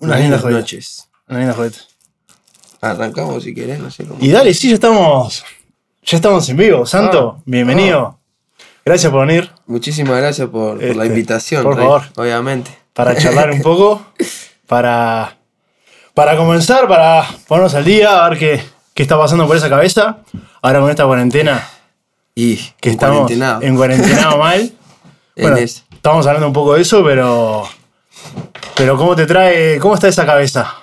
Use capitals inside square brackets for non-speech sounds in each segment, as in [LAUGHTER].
Una linda jodita. noches. Una linda jodita. Arrancamos si querés, no sé cómo. Y dale, sí, ya estamos. Ya estamos en vivo. Santo, Ah, bienvenido. Gracias por venir Muchísimas gracias por, por la Este, invitación, por Rey, favor. obviamente. para charlar un poco. [LAUGHS] Para. Para comenzar, para ponernos al día, a ver qué, qué está pasando por esa cabeza. Ahora con esta cuarentena, Y que estamos en cuarentenado [LAUGHS] mal. En Bueno, estamos hablando un poco de eso, pero. Pero ¿cómo te trae. ¿Cómo está esa cabeza?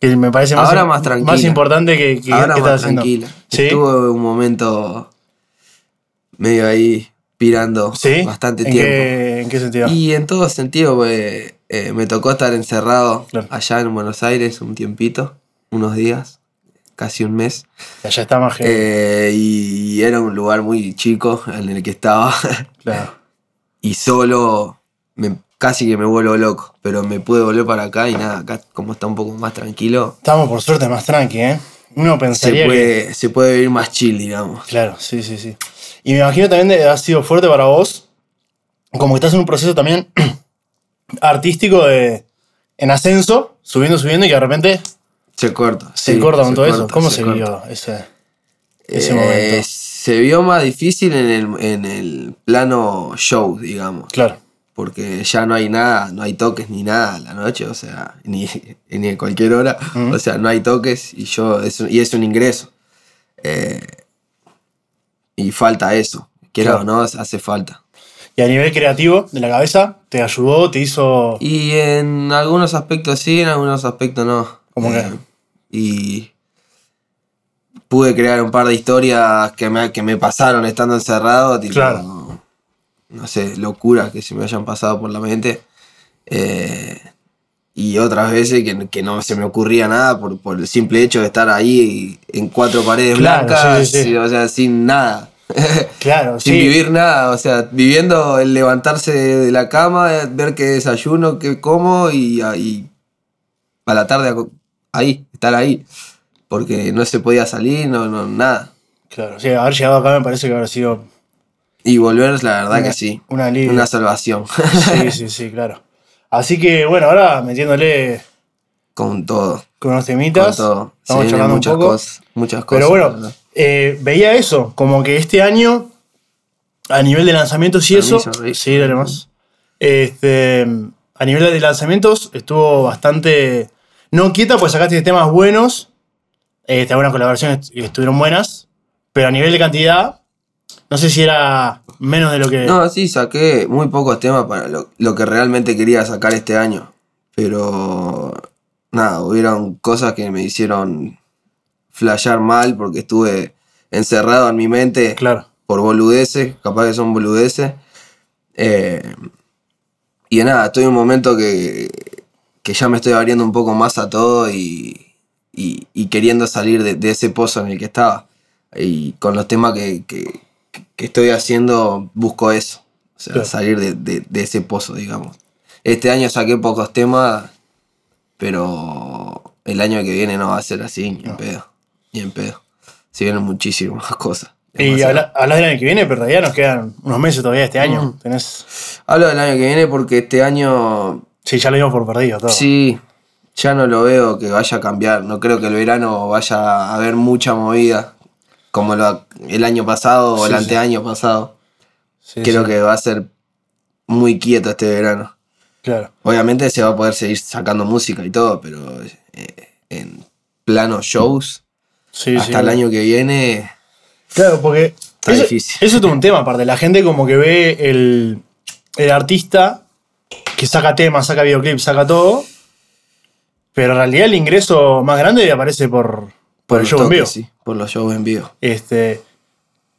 Que me parece más, Ahora más tranquila. más importante que, que, Ahora que más estás haciendo. tranquila. ¿Sí? Estuve un momento medio ahí pirando ¿Sí? bastante ¿En tiempo. Qué, ¿En qué sentido? Y en todo sentido, pues, eh, me tocó estar encerrado Claro. allá en Buenos Aires un tiempito, unos días, casi un mes. Ya está más. Eh, y era un lugar muy chico en el que estaba. claro. [LAUGHS] y solo me, casi que me vuelvo loco. Pero me pude volver para acá y nada, acá como está un poco más tranquilo, Estamos por suerte más tranqui, ¿eh? Uno se pensaría que. puede, se puede vivir más chill, digamos. Claro, sí, sí, sí. Y me imagino también que ha sido fuerte para vos, como que estás en un proceso también [CLEARS THROAT] artístico de, en ascenso, subiendo, subiendo, y que de repente Se corta. se sí, corta con todo eso. ¿Cómo se, vivió ese, ese Eh, momento? Se vio más difícil en el, en el plano show, digamos. Claro, Porque ya no hay nada, no hay toques ni nada a la noche, o sea, [LAUGHS] ni, ni en cualquier hora. O sea, no hay toques y yo es un- y es un ingreso. Eh, y falta eso. Quiera Claro. o no, hace falta. y a nivel creativo de la cabeza, ¿te ayudó? ¿Te hizo...? Y en algunos aspectos sí, en algunos aspectos no. Eh, ¿Cómo qué? Y pude crear un par de historias que me, que me pasaron estando encerrado, tipo, Claro. No, sé, locuras que se me hayan pasado por la mente. Eh, y otras veces que, que no se me ocurría nada por, por el simple hecho de estar ahí en cuatro paredes Claro, blancas, sí, sí, sí. o sea, sin nada. [LAUGHS] Claro, Sin sí. vivir nada, o sea, viviendo el levantarse de la cama, ver qué desayuno, qué como y, y a la tarde ahí, estar ahí. Porque no se podía salir, no, no, nada. Claro, sí, haber llegado acá me parece que habrá sido Y volver, la verdad Una- que sí. un alivio. Una salvación. Sí, [LAUGHS] sí, sí, claro. Así que, bueno, ahora metiéndole con todo. con unos Con temitas, todo. Se estamos charlando un muchas poco. cosas. Muchas cosas. Pero bueno, eh, veía eso, como que este año, a nivel de lanzamientos y eso. Rey. Sí, dale más. Este, a nivel de lanzamientos estuvo bastante. No quieta, pues sacaste temas buenos. Este, algunas colaboraciones est- estuvieron buenas. Pero a nivel de cantidad, no sé si era menos de lo que. No, sí, saqué muy pocos temas para lo, lo que realmente quería sacar este año. Pero nada, hubieron cosas que me hicieron flashear mal porque estuve encerrado en mi mente Claro. por boludeces, capaz que son boludeces. Eh, y nada, estoy en un momento que, que ya me estoy abriendo un poco más a todo y, y- y queriendo salir de, de ese pozo en el que estaba. Y con los temas que, que- que estoy haciendo, busco eso. O sea, Claro. salir de, de- de ese pozo, digamos. Este año saqué pocos temas, pero el año que viene no va a ser así, ni en pedo. Ni en pedo. Se vienen muchísimas [LAUGHS] cosas. Y habla- hablas del año que viene, pero todavía nos quedan unos meses todavía este año. Mm. Tenés. Hablo del año que viene porque este año Sí, ya lo dimos por perdido todo. sí, ya no lo veo que vaya a cambiar. No creo que el verano vaya a haber mucha movida como lo- el año pasado o el sí. anteaño pasado. Sí, creo que va a ser muy quieto este verano. Claro. Obviamente se va a poder seguir sacando música y todo, pero eh, en plano shows, Sí, hasta el año que viene, Claro, porque Está eso, difícil. eso es todo un tema aparte. La gente como que ve el, el artista que saca temas, saca videoclips, saca todo. Pero en realidad el ingreso más grande aparece por, por, el los show en vivo. sí, por los shows en vivo. Este,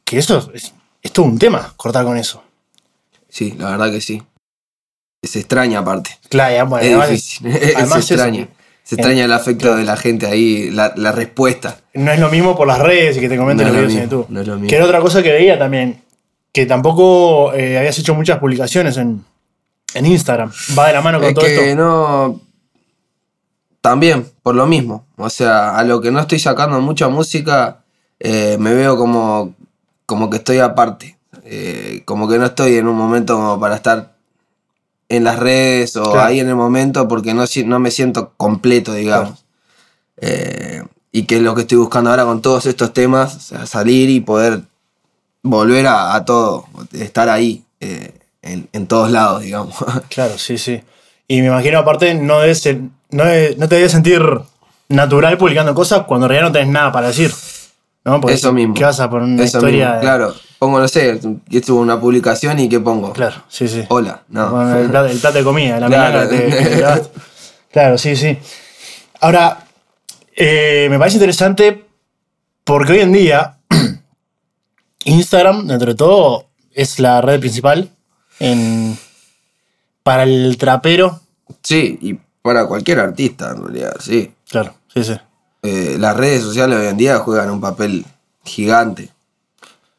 que eso es, es todo un tema, cortar con eso. Sí, la verdad que sí. Se extraña aparte. Claro, [LAUGHS] además- Es además difícil. además se extraña. Se extraña el afecto de la gente ahí, la, la respuesta. no es lo mismo por las redes y que te comenten No los videos en YouTube. no es lo mismo. Que era otra cosa que veía también, que tampoco eh, habías hecho muchas publicaciones en, en Instagram. Va de la mano con Es todo que esto. no. También, por lo mismo. O sea, a lo que no estoy sacando mucha música, eh, me veo como, como que estoy aparte. Eh, como que no estoy en un momento como para estar en las redes o Claro. ahí en el momento porque no, no me siento completo, digamos. Eh, y que es lo que estoy buscando ahora con todos estos temas, o sea, salir y poder volver a, a todo, estar ahí, en, en todos lados, digamos. [LAUGHS] Claro, sí, sí. Y me imagino, aparte, no, debes ser- no, no te debes sentir natural publicando cosas cuando en realidad no tenés nada para decir. ¿no? Porque Eso mismo. ¿Qué vas a poner una Eso historia? mismo, de- Claro, pongo, no sé, que estuvo una publicación y ¿qué pongo? Claro, sí, sí. Hola, no. Bueno, el, plato, el plato de comida, la Claro. que-. [LAUGHS] Claro, sí, sí. Ahora, eh, me parece interesante porque hoy en día [CLEARS THROAT] Instagram, dentro de todo, es la red principal en, para el trapero. Sí, y para cualquier artista, en realidad, sí. Claro, sí, sí. Eh, las redes sociales hoy en día juegan un papel gigante.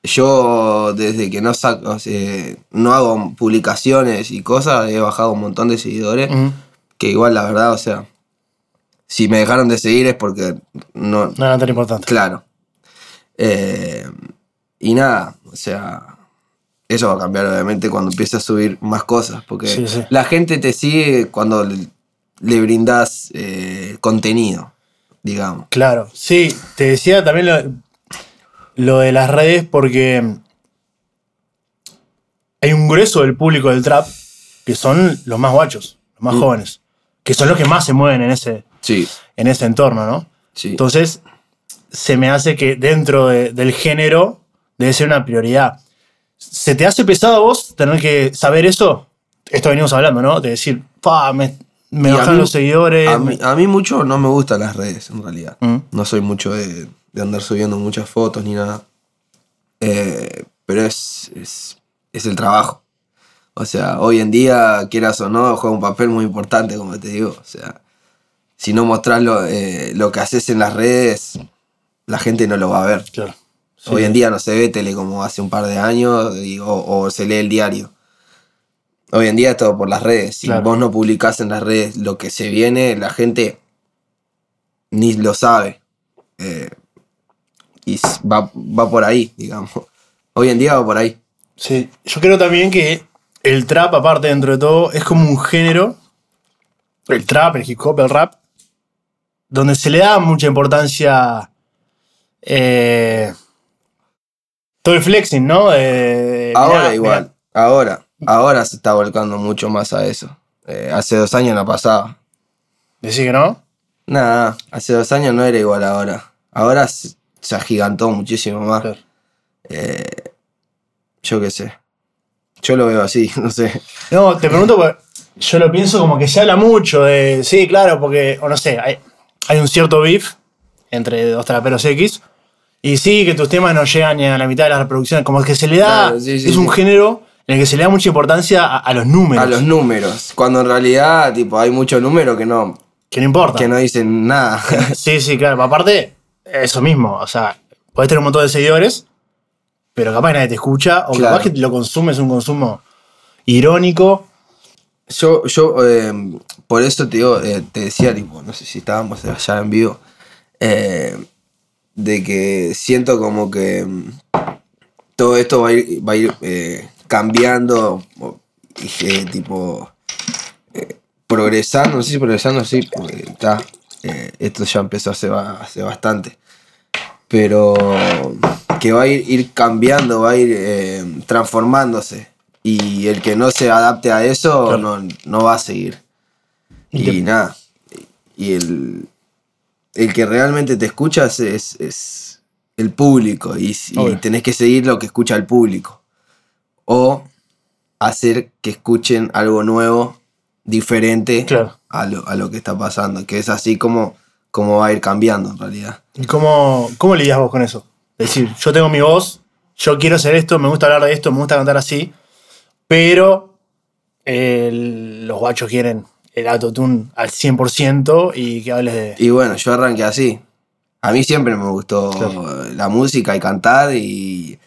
Yo, desde que no saco, o sea, no hago publicaciones y cosas, he bajado un montón de seguidores. Que igual, la verdad, o sea, si me dejaron de seguir es porque no. No era tan importante. Claro. Eh, y nada, o sea, eso va a cambiar obviamente cuando empieces a subir más cosas, porque Sí, sí. la gente te sigue cuando le, brindas eh, contenido, digamos. Claro, sí, te decía también lo, lo de las redes porque hay un grueso del público del trap que son los más guachos, los más Mm. jóvenes, que son los que más se mueven en ese, Sí, en ese entorno, ¿no? sí. Entonces, se me hace que dentro de- del género debe ser una prioridad. ¿Se te hace pesado a vos tener que saber eso? Esto venimos hablando, ¿no? De decir, me, me Y bajan mí- los seguidores. a, mí, a mí mucho no me gustan las redes, en realidad. Mm. No soy mucho de, de andar subiendo muchas fotos ni nada. Eh, pero es, es, es el trabajo. O sea, hoy en día, quieras o no, juega un papel muy importante, como te digo. O sea, si no mostrás lo, eh, lo que haces en las redes, la gente no lo va a ver. Claro. Sí. Hoy en día no se ve tele como hace un par de años y- o, o se lee el diario. Hoy en día es todo por las redes. Si Claro. vos no publicás en las redes lo que se viene, la gente ni lo sabe. Eh, y va, va por ahí, digamos. Hoy en día va por ahí. Sí, yo creo también que el trap, aparte dentro de todo, es como un género, el trap, el hip hop, el rap, donde se le da mucha importancia eh, todo el flexing, ¿no? De- Ahora mirá, igual, mirá. ahora. Ahora se está volcando mucho más a eso. Eh, hace dos años no pasaba. Decís que no. Nada, hace dos años no era igual ahora. Ahora se, se agigantó muchísimo más. Claro. Eh, yo qué sé. Yo lo veo así, [LAUGHS] no sé. No, te pregunto porque yo lo pienso como que se habla mucho de. Sí, claro, porque, o no sé, hay, hay un cierto beef entre dos traperos X. Y sí, que tus temas no llegan ni a la mitad de las reproducciones. Como que se le da. Claro, sí, sí, es un sí. género en el que se le da mucha importancia a, a los números. A los números. Cuando en realidad, tipo, hay muchos números que no, que no importa. que no dicen nada. [LAUGHS] Sí, sí, claro. Aparte, eso mismo. O sea, podés tener un montón de seguidores, pero capaz que nadie te escucha. O Claro. capaz que lo consumes un consumo irónico. Yo, yo eh, por eso te digo, eh, te decía, tipo, no sé si estábamos allá en vivo, eh, de que siento como que mm, todo esto va a ir, va a ir eh, cambiando, eh, tipo, eh, progresando, no sé si progresando, sí, porque está, eh, esto ya empezó hace, hace bastante, pero que va a ir, ir cambiando, va a ir eh, transformándose. Y el que no se adapte a eso Claro. no, no va a seguir. Y nada. Y el, el que realmente te escucha es, es, el público. Y, y tenés que seguir lo que escucha el público. O hacer que escuchen algo nuevo, diferente Claro. a, lo, a lo que está pasando. Que es así como, como va a ir cambiando en realidad. ¿Y cómo, cómo lidias vos con eso? Es decir, yo tengo mi voz, yo quiero hacer esto, me gusta hablar de esto, me gusta cantar así, pero el- los guachos quieren el autotune al 100% y que hables de... Y bueno, yo arranqué así. A mí siempre me gustó Claro. la música y cantar y,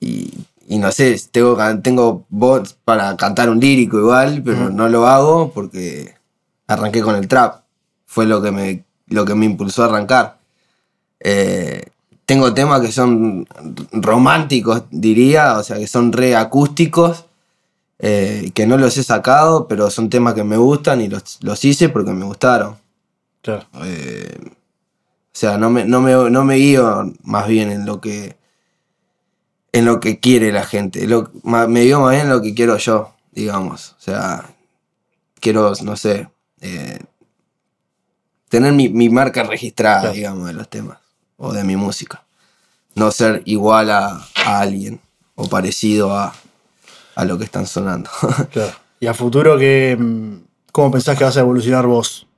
y, y no sé, tengo, tengo voz para cantar un lírico igual, pero no lo hago porque arranqué con el trap. Fue lo que me, lo que me impulsó a arrancar. Eh, tengo temas que son románticos, diría, o sea, que son re acústicos. eh, que no los he sacado, pero son temas que me gustan y los, los hice porque me gustaron. Claro. Eh, o sea, no me, no, me, no me guío más bien en lo que en lo que quiere la gente. Lo- me guío más bien en lo que quiero yo, digamos. O sea, quiero, no sé, eh, tener mi, mi marca registrada, Claro. digamos, de los temas o de mi música. No ser igual a, a alguien o parecido a, a lo que están sonando. [LAUGHS] Claro. Y a futuro, que, ¿cómo pensás que vas a evolucionar vos?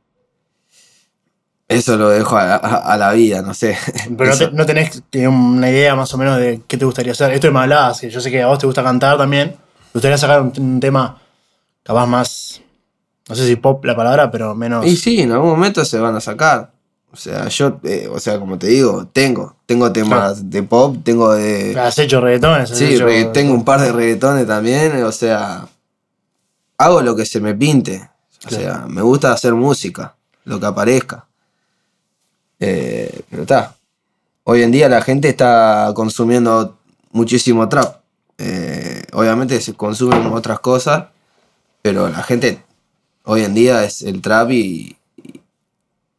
Eso lo dejo a, a- a la vida, no sé. [LAUGHS] Pero no, Eso- te- no tenés una idea más o menos de qué te gustaría hacer. Esto me hablabas, que yo sé que a vos te gusta cantar también. ¿Te gustaría sacar un, un tema capaz más, no sé si pop la palabra, pero menos... Y sí, en algún momento se van a sacar. O sea, yo, eh, o sea, como te digo, tengo. Tengo temas de pop, tengo de. Has hecho reggaetones. has Sí, hecho- regga- tengo un par de reggaetones también. O sea, hago lo que se me pinte. O Claro. sea, me gusta hacer música, lo que aparezca. Eh, pero está. Hoy en día la gente está consumiendo muchísimo trap. Eh, obviamente se consumen otras cosas, pero la gente hoy en día es el trap y, y,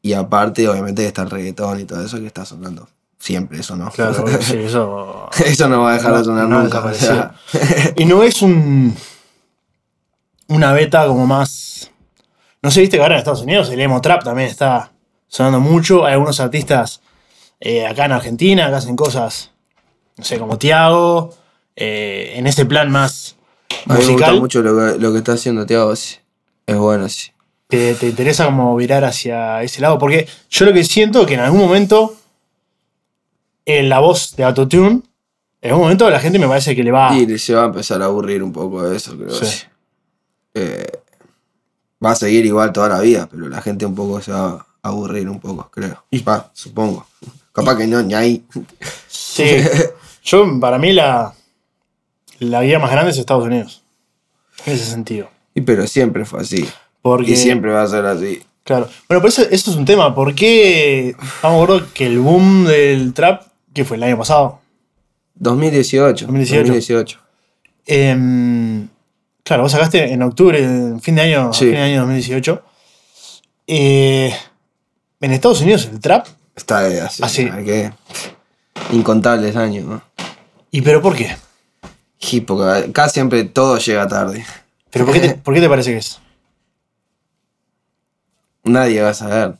y aparte obviamente está el reggaetón y todo eso que está sonando siempre, eso no. Claro, bueno, [LAUGHS] sí, eso... eso no va a dejar de sonar no nunca. o sea. Y no es un... Una beta como más... No sé, viste que ahora en Estados Unidos el emo trap también está sonando mucho. Hay algunos artistas eh, acá en Argentina que hacen cosas, no sé, como Tiago, eh, en ese plan más A mí me gusta musical. mucho lo que, lo que está haciendo Tiago, sí. Es bueno, sí. te, te interesa como virar hacia ese lado. Porque yo lo que siento es que en algún momento en la voz de Autotune, en algún momento la gente me parece que le va... Y se va a empezar a aburrir un poco de eso, creo. Sí. sí. Eh, va a seguir igual toda la vida, pero la gente un poco se va aburrir un poco, creo. Y- Va, supongo. Capaz que no, ni ahí. Sí. Yo, para mí, la, la guía más grande es Estados Unidos. En ese sentido. Y pero siempre fue así. Porque, Y siempre va a ser así. Claro. Bueno, pero eso, eso es un tema. ¿Por qué estamos acuerdo que el boom del trap, que fue el año pasado? 2018. 2018. 2018. Em, claro, vos sacaste en octubre, en fin de año, Sí. fin de año 2018. Eh, en Estados Unidos el trap. Está de así. Que- Incontables años, ¿no? ¿Y pero por qué? Y porque acá siempre todo llega tarde. ¿Pero por qué te, [LAUGHS] por qué te parece que es? Nadie va a saber.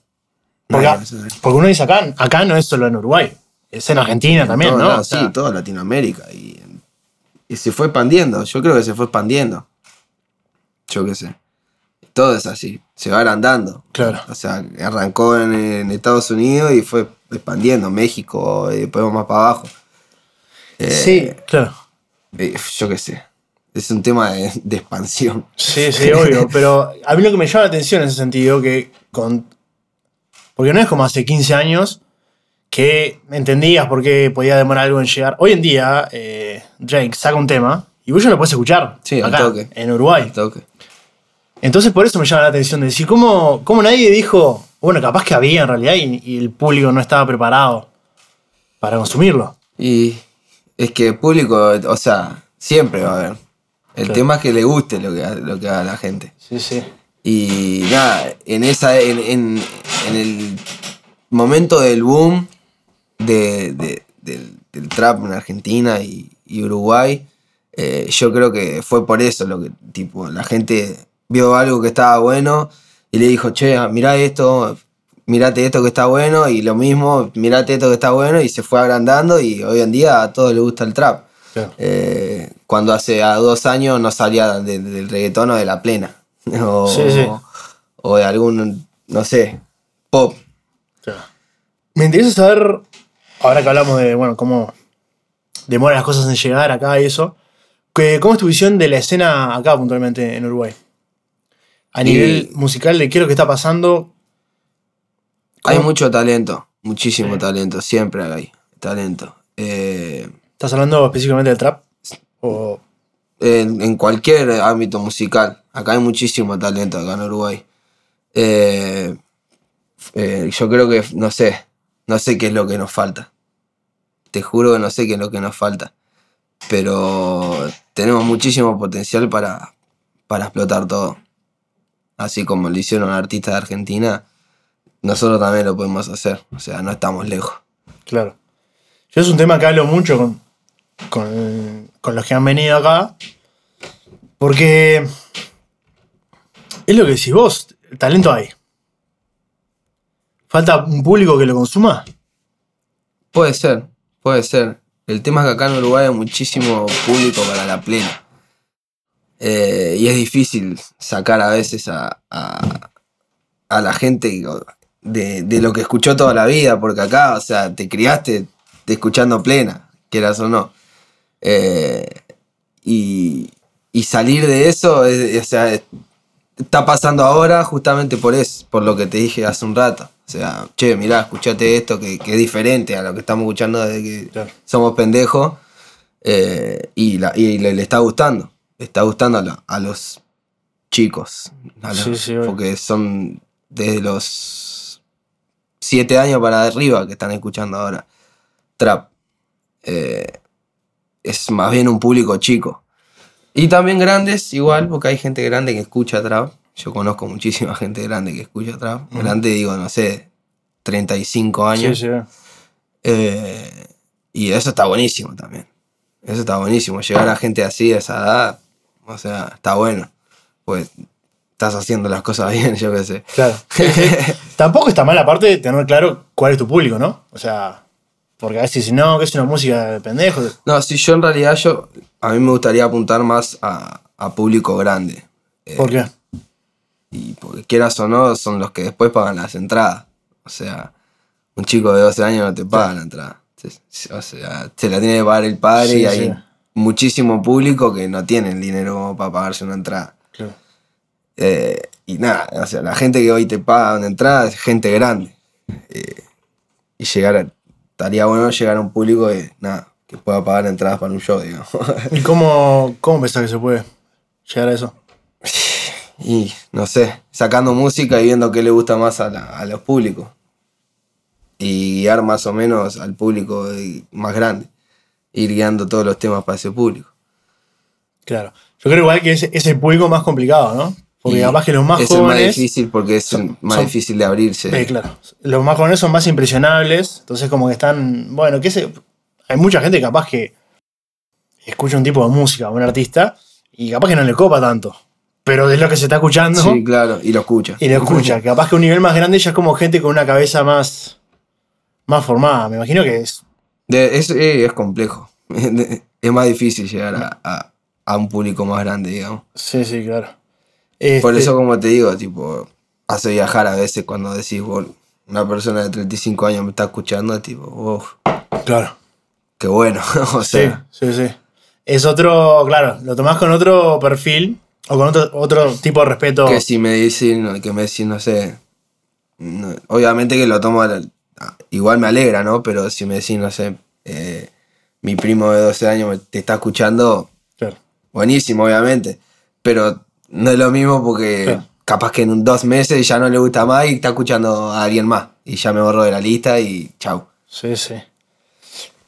Porque, a saber. porque uno dice acá, acá no es solo en Uruguay, es en Argentina también, Todo ¿no? lado, O sea, sí, toda Latinoamérica. Y, y se fue expandiendo. Yo creo que se fue expandiendo. Yo qué sé. Todo es así. Se va agrandando. Claro. O sea, arrancó en, en Estados Unidos y fue expandiendo. México, y después más para abajo. Eh, sí, claro. eh, yo qué sé. Es un tema de, de expansión. Sí, sí, obvio. [LAUGHS] Pero a mí lo que me llama la atención en ese sentido, que con. Porque no es como hace 15 años que entendías por qué podía demorar algo en llegar. Hoy en día, eh, Drake saca un tema y vos ya lo puedes escuchar. Sí, al toque. en Uruguay. Toque. Entonces, por eso me llama la atención de decir, ¿cómo, cómo nadie dijo, bueno, capaz que había en realidad y, y el público no estaba preparado para consumirlo? Y es que el público, o sea, siempre va a haber. El Claro. tema es que le guste lo que, lo que haga la gente. Sí, sí. Y nada, en esa, en, en- en el momento del boom de, de- del, del trap en Argentina y, y Uruguay, eh, yo creo que fue por eso lo que, tipo, la gente vio algo que estaba bueno y le dijo, che, mirá esto, mirate esto que está bueno, y lo mismo, mirate esto que está bueno, y se fue agrandando, y hoy en día a todos les gusta el trap. Claro. Eh, cuando hace a dos años no salía de- del reggaetón o de la plena. [LAUGHS] O, Sí, sí. o de algún, no sé, pop. Claro. Me interesa saber, ahora que hablamos de, bueno, cómo demoran las cosas en llegar acá y eso, que, ¿cómo es tu visión de la escena acá puntualmente en Uruguay? A Y- nivel musical, de qué es lo que está pasando. Hay ¿Cómo- mucho talento, muchísimo Sí. talento, siempre hay talento. Eh, ¿Estás hablando específicamente del trap? O, en, en cualquier ámbito musical. Acá hay muchísimo talento, acá en Uruguay. Eh, eh, yo creo que, no sé, no sé qué es lo que nos falta. Te juro que no sé qué es lo que nos falta. Pero tenemos muchísimo potencial para, para explotar todo. Así como lo hicieron artistas de Argentina, nosotros también lo podemos hacer. O sea, no estamos lejos. Claro. Yo es un tema que hablo mucho con, con, con los que han venido acá. Porque es lo que decís vos, talento hay. ¿Falta un público que lo consuma? Puede ser, puede ser. El tema es que acá en Uruguay hay muchísimo público para la plena. Eh, y es difícil sacar a veces a, a, a la gente de, de, lo que escuchó toda la vida, porque acá, o sea, te criaste escuchando plena, quieras o no. Eh, y, y, salir de eso, es, o sea, está pasando ahora justamente por eso, por lo que te dije hace un rato. O sea, che, mirá, escuchate esto que, que es diferente a lo que estamos escuchando desde que claro. somos pendejos. Eh, y, la, y le, le, está gustando. Está gustando a, los chicos. A los, sí, sí, porque son desde los siete años para arriba que están escuchando ahora trap. Eh, es más bien un público chico. Y también grandes, igual, porque hay gente grande que escucha trap. Yo conozco muchísima [LAUGHS] gente grande que escucha trap. Uh -huh. Grande, digo, no sé, 35 años. Sí, sí. Eh, y eso está buenísimo también. Eso está buenísimo. Llegar a gente así a esa edad, o sea, está bueno. Pues estás haciendo las cosas [LAUGHS] bien, yo qué sé. Claro. [LAUGHS] Tampoco está mal, aparte de tener claro cuál es tu público, ¿no? O sea, porque a veces si no, que es una música de pendejos. No, si yo en realidad yo, a mí me gustaría apuntar más a, a público grande. ¿Por qué? Y porque quieras o no, son los que después pagan las entradas. O sea, un chico de 12 años no te paga sí. la entrada. O sea, se la tiene que pagar el padre sí, y sí. Muchísimo público que no tienen dinero para pagarse una entrada. Claro. Eh, y nada, o sea, la gente que hoy te paga una entrada es gente grande. Eh, y llegar a, estaría bueno llegar a un público que, nada, que pueda pagar entradas para un show, digamos. ¿Y cómo, cómo pensás que se puede llegar a eso? [LAUGHS] Y no sé, sacando música y viendo qué le gusta más a, la, a los públicos. Y guiar más o menos al público más grande. Ir guiando todos los temas para ese público. Claro. Yo creo igual que es, es el público más complicado, ¿no? Porque Y capaz que los más es jóvenes. el más difícil porque es el más son- difícil de abrirse. Eh, claro. Los más jóvenes son más impresionables. Entonces, como que están. Bueno, que sé. Hay mucha gente capaz que escucha un tipo de música, un artista, y capaz que no le copa tanto. Pero es lo que se está escuchando. Sí, claro, y lo escucha. Y lo escucha. [LAUGHS] Capaz que un nivel más grande ya es como gente con una cabeza más. más formada. Me imagino que es. De- es, eh, es complejo. [LAUGHS] es más difícil llegar a, a- a un público más grande, digamos. Sí, sí, claro. Por Este, eso, como te digo, tipo, hace viajar a veces cuando decís, bueno, una persona de 35 años me está escuchando, tipo, uff, Claro. qué bueno. [LAUGHS] o Sí, sea, sí, sí. Es otro. Claro, lo tomás con otro perfil. O con otro, otro tipo de respeto. que si me dicen, que me decís, no sé, no- obviamente que lo tomo, al- igual me alegra, ¿no? Pero si me decís, no sé, eh, mi primo de 12 años te está escuchando, Claro. buenísimo, obviamente. Pero no es lo mismo porque Claro. capaz que en dos meses ya no le gusta más y está escuchando a alguien más. Y ya me borro de la lista y chau. Sí, sí.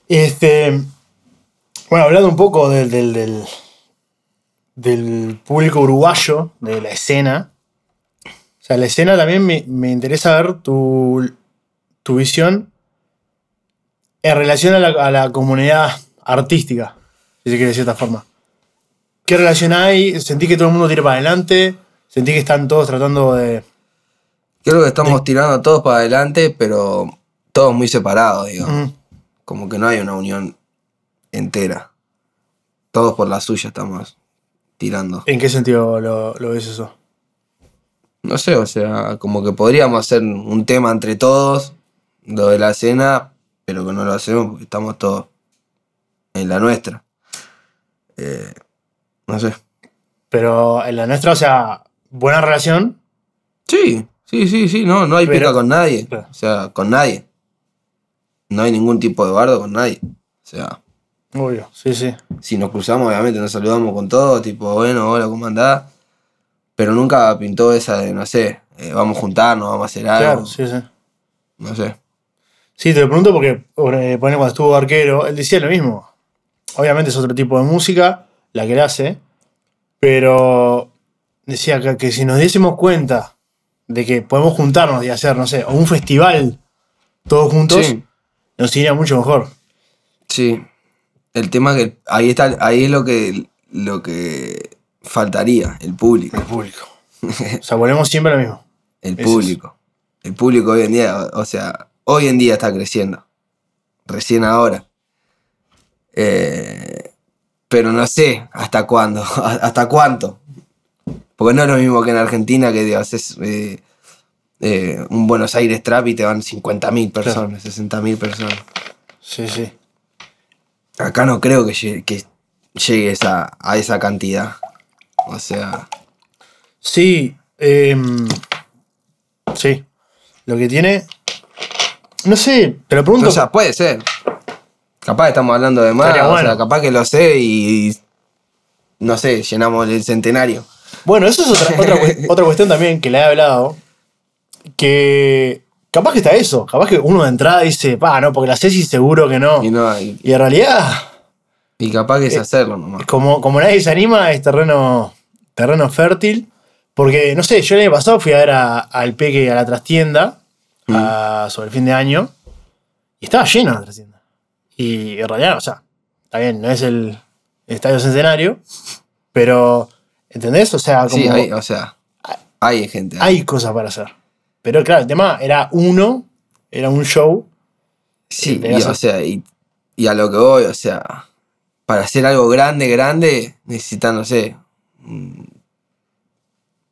Este. Bueno, hablando un poco del, del, del, del público uruguayo, de la escena. O sea, la escena también me, me interesa ver tu, tu visión en relación a la, a la comunidad artística, si se quiere de cierta forma. ¿Qué relación hay? ¿Sentí que todo el mundo tira para adelante? ¿Sentí que están todos tratando de. Creo que estamos tirando todos para adelante, pero todos muy separados, digamos. Como que no hay una unión entera. Todos por la suya estamos tirando. ¿En qué sentido lo, lo ves eso? No sé, o sea, como que podríamos hacer un tema entre todos, lo de la escena, pero que no lo hacemos porque estamos todos en la nuestra. Eh, no sé. Pero en la nuestra, o sea, buena relación. Sí, sí, sí, sí, no, no hay Pero- pica con nadie. Claro. O sea, con nadie. No hay ningún tipo de bardo con nadie. O sea, Obvio, sí, sí. si nos cruzamos, obviamente nos saludamos con todos, tipo, bueno, hola, ¿cómo andás? Pero nunca pintó esa de, no sé, eh, vamos a juntarnos, vamos a hacer algo. Claro, sí, sí. No sé. Sí, te lo pregunto porque, eh, cuando estuvo arquero, él decía lo mismo. Obviamente es otro tipo de música, la que él hace, pero decía que, que si nos diésemos cuenta de que podemos juntarnos y hacer, no sé, o un festival todos juntos, Sí. nos iría mucho mejor. Sí. El tema que ahí está, ahí es lo que lo que faltaría, el público. El público. o sea, volvemos siempre a lo mismo. El público. El público hoy en día, o sea, hoy en día está creciendo. Recién ahora. Eh, pero no sé hasta cuándo, [LAUGHS] hasta cuánto. Porque no es lo mismo que en Argentina que haces eh, eh, un Buenos Aires Trap y te van 50.000 personas, 60.000 personas. Sí, sí. Acá no creo que llegue, que a esa cantidad. O sea, Sí. em, sí. Lo que tiene. No sé, te lo pregunto. o sea, puede ser. Capaz estamos hablando de más, o bueno. sea, capaz que lo sé y, y, no sé, llenamos el centenario. Bueno, eso es otra, otra, [LAUGHS] otra cuestión también que le he hablado. Que capaz que está eso. Capaz que uno de entrada dice, pa, no, porque la Ceci seguro que no. Y no, y, Y en realidad, y capaz Eh, que es hacerlo nomás. como, como nadie se anima, es terreno, terreno fértil. Porque, no sé, yo el año pasado fui a ver al Peque a la trastienda sobre el fin de año. Y estaba lleno la trastienda. Y en realidad, o sea, está bien, no es el estadio centenario. Pero, ¿entendés? O sea, como Sí, hay, o sea, hay gente. hay cosas para hacer. Pero claro, el tema era uno, era un show. Sí, y, o sea, y, y a lo que voy, o sea, para hacer algo grande, grande, necesitan, no sé,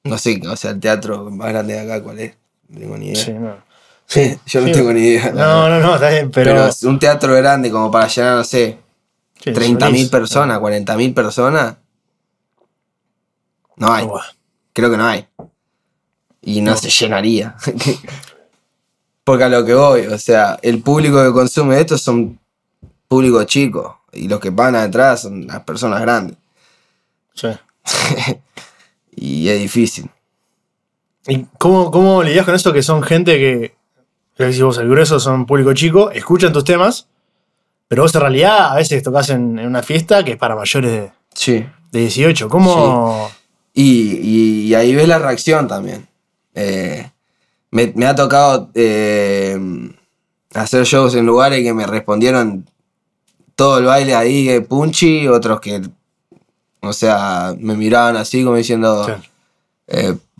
no sé, o sea, el teatro más grande de acá, ¿cuál es? No tengo ni idea. Sí, no. Yo no Sí. tengo ni idea. No, no, no, está bien, pero. Pero, es un teatro grande como para llenar, no sé, Sí, 30.000 Solís. personas, 40.000 personas. No hay, creo que no hay. Y no, No. se llenaría. [LAUGHS] Porque a lo que voy, o sea, el público que consume esto son públicos chicos. Y los que van atrás son las personas grandes. Sí. [LAUGHS] Y es difícil. ¿Y cómo, cómo lidias con eso que son gente que, que decís vos, el grueso son público chico, escuchan tus temas, pero vos en realidad a veces tocas en, en una fiesta que es para mayores de, Sí. de 18. ¿Cómo.? Y, y- y ahí ves la reacción también. Eh, me, me ha tocado eh, hacer shows en lugares que me respondieron todo el baile ahí, eh, punchy, otros que, o sea, me miraban así como diciendo, Sí.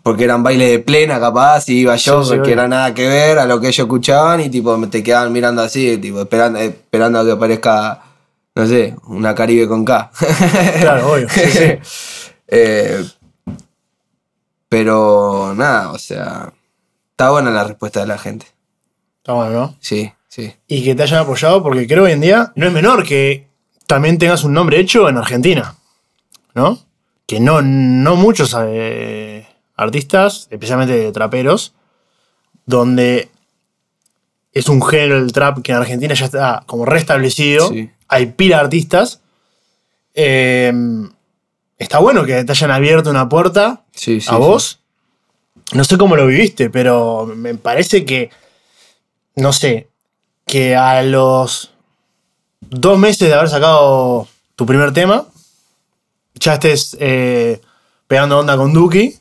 Porque eran bailes de plena capaz, y iba yo, Sí, porque era nada que ver a lo que ellos escuchaban, y tipo, me te quedaban mirando así, tipo, esperando, eh, esperando a que aparezca, no sé, una Caribe con K. [LAUGHS] Claro, obvio. Sí. [LAUGHS] Eh, pero nada, o sea, está buena la respuesta de la gente. Está bueno, ¿no? Sí, sí. Y que te hayan apoyado, porque creo hoy en día no es menor que también tengas un nombre hecho en Argentina. ¿No? Que no, no muchos eh, artistas, especialmente traperos, donde es un género el trap que en Argentina ya está como restablecido. Sí. Hay pila de artistas. Eh, está bueno que te hayan abierto una puerta Sí, sí. a vos. No sé cómo lo viviste, pero me parece que, no sé, que a los dos meses de haber sacado tu primer tema, ya estés eh, pegando onda con Duki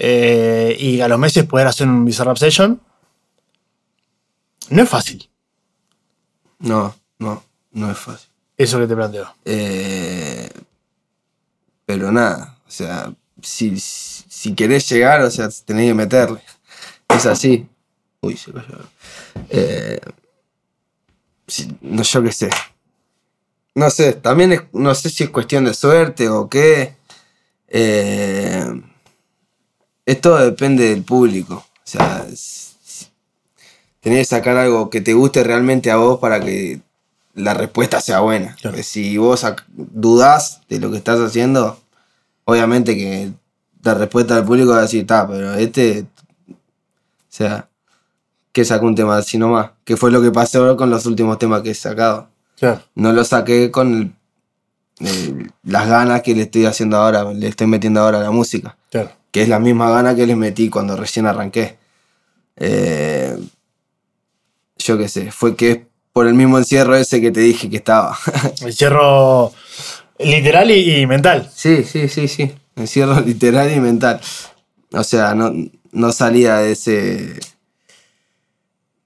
eh, y a los meses poder hacer un Bizarrap Session. No es fácil No, no, no es fácil. eso que te planteo. Eh, pero nada, o sea, si, si querés llegar, o sea, tenés que meterle. Es así. Uy, se cayó. Eh, no, yo qué sé. No sé, también es- no sé si es cuestión de suerte o qué. Eh, esto depende del público. O sea, tenés que sacar algo que te guste realmente a vos para que la respuesta sea buena. Claro. Si vos dudás de lo que estás haciendo, obviamente que la respuesta del público va a decir, está, pero este. O sea, que sacó un tema así nomás. Que fue lo que pasó con los últimos temas que he sacado. Claro. No lo saqué con el- el- las ganas que le estoy haciendo ahora, le estoy metiendo ahora a la música Claro. que es la misma gana que les metí cuando recién arranqué. Eh, yo qué sé, fue que es por el mismo encierro ese que te dije que estaba. [LAUGHS] El cierro literal y, y mental. sí, sí, sí, sí. Encierro [LAUGHS] literal y mental. O sea, no, no salía de ese.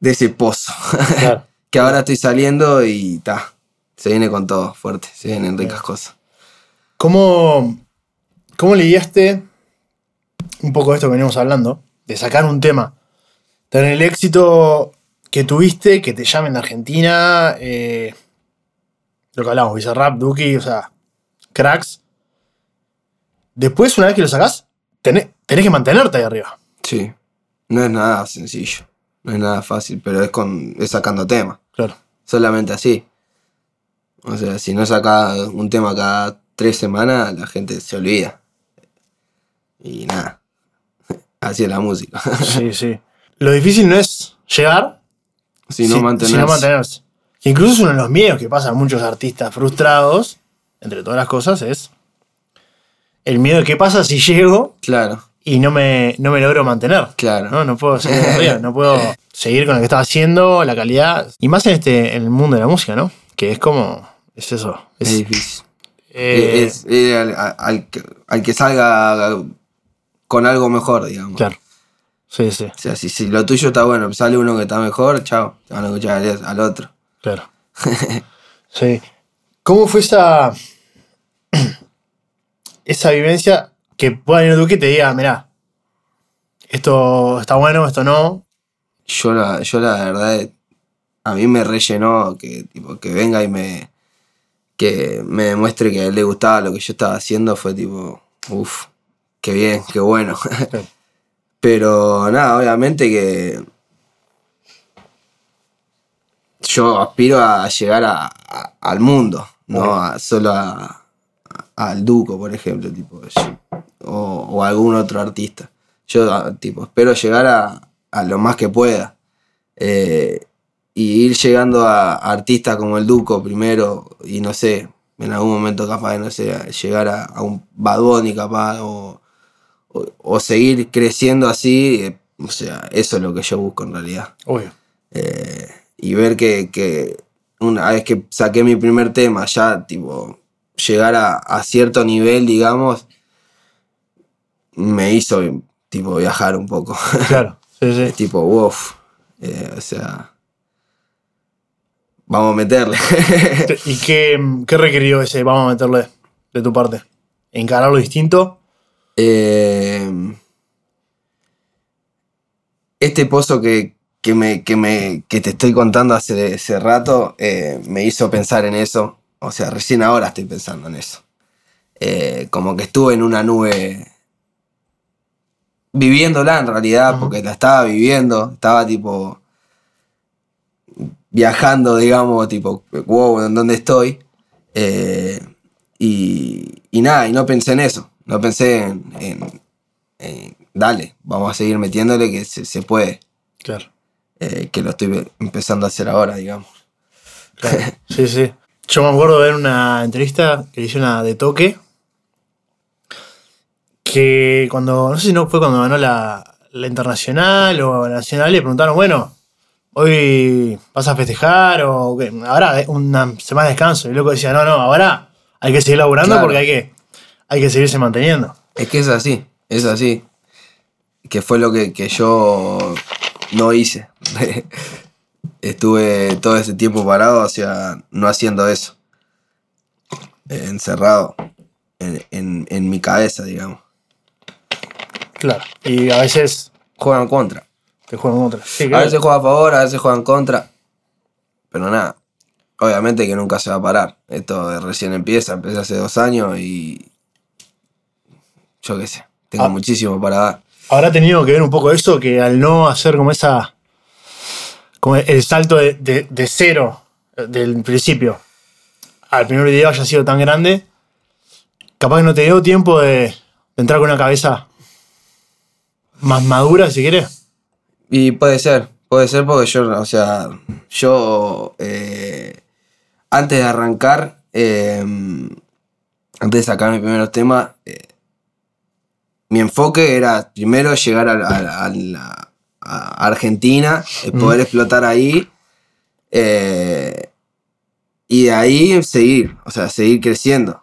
de ese pozo. [LAUGHS] Claro. que ahora estoy saliendo y ta. Se viene con todo fuerte, se vienen ricas cosas. ¿Cómo, ¿Cómo lidiaste un poco de esto que venimos hablando? De sacar un tema, tener el éxito que tuviste, que te llamen de Argentina, eh, lo que hablamos, Bizarrap, Duki, o sea, cracks. Después, una vez que lo sacás, tenés, tenés que mantenerte ahí arriba. Sí. No es nada sencillo. No es nada fácil, pero es con. es sacando temas. Claro. Solamente así. O sea, si no saca un tema cada tres semanas, la gente se olvida. Y nada. Así es la música. [LAUGHS] Sí, sí. Lo difícil no es llegar, si no si- mantenerse. sino mantenerse. Que incluso es uno de los miedos que pasa a muchos artistas frustrados, entre todas las cosas, es el miedo de qué pasa si llego Claro, y no me, no me logro mantener. claro. No, no puedo seguir [LAUGHS] no puedo seguir con lo que estaba haciendo, la calidad. Y más en este, en el mundo de la música, ¿no? Que es como. Es eso. Es Es, difícil. eh, es, es al, al que, al que salga con algo mejor, digamos. Claro. Sí, sí, O sea, si, si lo tuyo está bueno, sale uno que está mejor, chao, te van a escuchar al, otro. claro. [LAUGHS] sí. ¿Cómo fue esa. [CLEARS THROAT] esa vivencia que pueda venir Duque y te diga, mirá, esto está bueno, esto no? Yo la, yo la verdad, a mí me rellenó que, tipo, que venga y me, que me demuestre que a él le gustaba lo que yo estaba haciendo, fue tipo, uff, qué bien, qué bueno. [LAUGHS] Pero nada, obviamente que yo aspiro a llegar a- a- al mundo, no a- solo al Duco, por ejemplo, tipo, o, o algún otro artista. Yo tipo, espero llegar a, a lo más que pueda. Eh, y ir llegando a, artistas como el Duco primero, y no sé, en algún momento capaz de, no sé, llegar a, a un Bad Bunny capaz, o, o, o seguir creciendo así, eh, o sea, eso es lo que yo busco en realidad. Obvio. Eh, y ver que, que una vez que saqué mi primer tema, ya tipo, llegar a, a cierto nivel, digamos, me hizo tipo viajar un poco. [LAUGHS] Claro. Sí, sí. Es tipo, wow. o sea, vamos a meterle. [LAUGHS] ¿Y qué, qué requirió ese, vamos a meterle, de tu parte? ¿Encararlo distinto? Eh, este pozo que, que me, que, me, que te estoy contando hace, hace rato eh, me hizo pensar en eso. O sea, recién ahora estoy pensando en eso. Eh, como que estuve en una nube viviéndola en realidad, porque la estaba viviendo. Estaba tipo viajando, digamos, tipo, wow, ¿en dónde estoy? Eh, y, y nada, y no pensé en eso. No pensé en, en- en, dale, vamos a seguir metiéndole que se, se puede. Claro. eh, que lo estoy empezando a hacer ahora, digamos. Claro, [LAUGHS] sí, sí. Yo me acuerdo de ver una entrevista que le hicieron De Toque. Que cuando, no sé si no fue cuando ganó la, la internacional o la nacional, le preguntaron, bueno, hoy vas a festejar o qué? ahora es una semana de descanso. Y el loco decía, no, no, ahora hay que seguir laburando Claro. porque hay que, hay que seguirse manteniendo. Es que es así, es así. Que fue lo que, que yo no hice. [LAUGHS] Estuve todo ese tiempo parado, o sea, no haciendo eso. Encerrado en, en- en mi cabeza, digamos. Claro. Y a veces Juegan contra. te juegan contra. Sí, A veces juega a favor, a veces juegan contra. Pero nada. Obviamente que nunca se va a parar. Esto recién empieza, empecé hace dos años y. Yo qué sé. Tengo Ah. muchísimo para dar. habrá tenido que ver un poco eso, que al no hacer como esa. como el salto de, de- de cero eh, del principio al primer video haya sido tan grande, capaz que no te dio tiempo de, de entrar con una cabeza más madura, si quieres. Y puede ser, puede ser porque yo, o sea, yo eh, antes de arrancar, eh, antes de sacar mis primeros temas, eh, mi enfoque era primero llegar a, a- a la- a Argentina, eh, poder explotar ahí, eh, y de ahí seguir, o sea, seguir creciendo.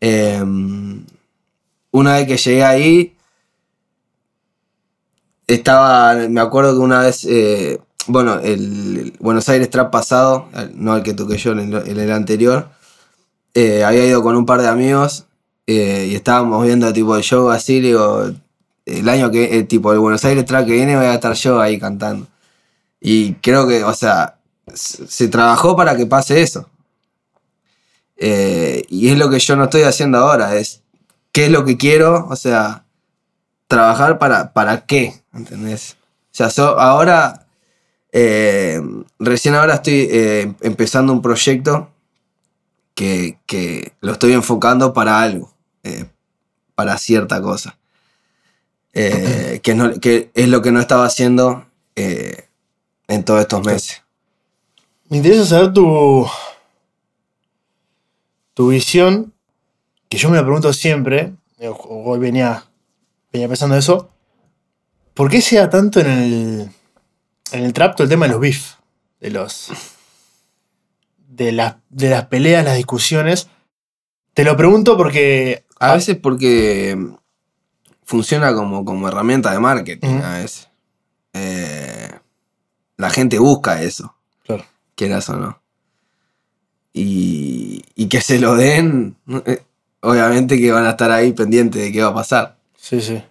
Eh, una vez que llegué ahí, estaba, me acuerdo que una vez, eh, bueno, el, el Buenos Aires Trap pasado, no el que toqué yo, en el, anterior, eh, había ido con un par de amigos eh, y estábamos viendo tipo el show así, digo, el año que, eh, tipo el Buenos Aires Trap que viene voy a estar yo ahí cantando. Y creo que, o sea, se, trabajó para que pase eso. Eh, y es lo que yo no estoy haciendo ahora, es qué es lo que quiero, o sea, trabajar para, para qué, ¿entendés? O sea, so- ahora, eh, recién ahora estoy empezando un proyecto que, que lo estoy enfocando para algo, eh, para cierta cosa. Eh, que, no- que es lo que no estaba haciendo eh, en todos estos meses. Me interesa saber tu. tu visión, que yo me la pregunto siempre, hoy venía, venía pensando eso. ¿Por qué se da tanto en el. en el trap todo el tema de los beef? De los. De las, de las peleas, las discusiones. Te lo pregunto porque. A veces porque funciona como, como herramienta de marketing, Ujú. a veces. Eh, la gente busca eso, Claro. quieras o no. Y, y que se lo den, eh, obviamente que van a estar ahí pendientes de qué va a pasar. Sí, sí.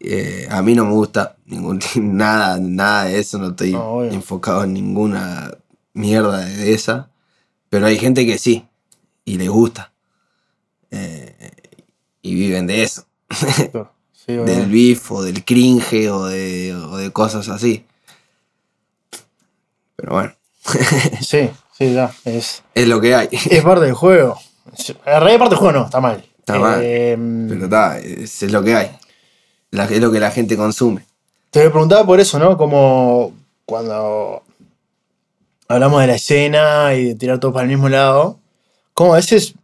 Eh, a mí no me gusta ningún, [LAUGHS] nada, nada de eso, no estoy No, enfocado en ninguna mierda de esa. Pero hay gente que sí, y les gusta. Eh, y viven de eso. Sí, [LAUGHS] del beef o del cringe o de, o de cosas así. Pero bueno, [LAUGHS] sí, sí, ya. Es, es lo que hay. es [LAUGHS] parte del juego. En realidad, parte del juego no, está mal. Está mal. Em, Pero está, es, es lo que hay. La- es lo que la gente consume. Te lo preguntaba por eso, ¿no? Como cuando hablamos de la escena y de tirar todo para el mismo lado, como a veces,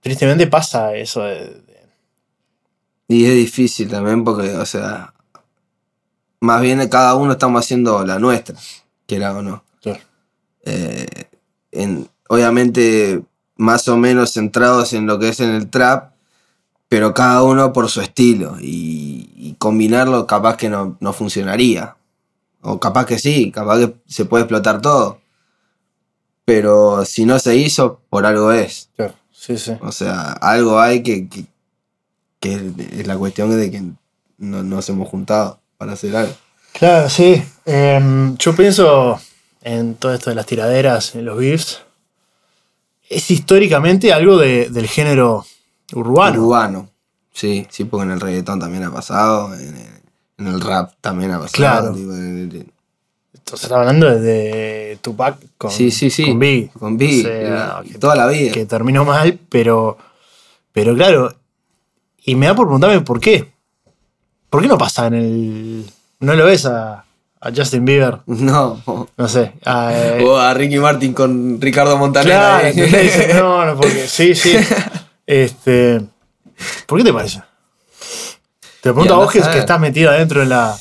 tristemente, pasa eso de. de- Y es difícil también porque, o sea, más bien cada uno estamos haciendo la nuestra, quiera o no. claro, Eh, en, obviamente, más o menos centrados en lo que es en el trap, pero cada uno por su estilo. Y, y combinarlo capaz que no, no funcionaría. O capaz que sí, capaz que se puede explotar todo. Pero si no se hizo, por algo es. claro, sí, sí. O sea, algo hay que, que, que es la cuestión de que no nos hemos juntado para hacer algo. Claro, sí. Em, yo pienso en todo esto de las tiraderas, en los beefs. Es históricamente algo de- del género urbano. Urbano. Sí, sí, porque en el reggaetón también ha pasado, en el, en el rap también ha pasado. Claro. tipo, en el- Entonces, está hablando de Tupac con, sí, sí, sí. con Biggie. Con O sea, eh, que- toda la vida. que terminó mal, pero, pero claro, y me da por preguntarme por qué. ¿Por qué no pasa en el... No lo ves a, a Justin Bieber? No. O No sé. A, eh, a Ricky Martin con Ricardo Montaner. [LAUGHS] no, no, porque sí, sí. [LAUGHS] Este, ¿Por qué te parece? Te lo pregunto a vos que, que estás metido adentro en la,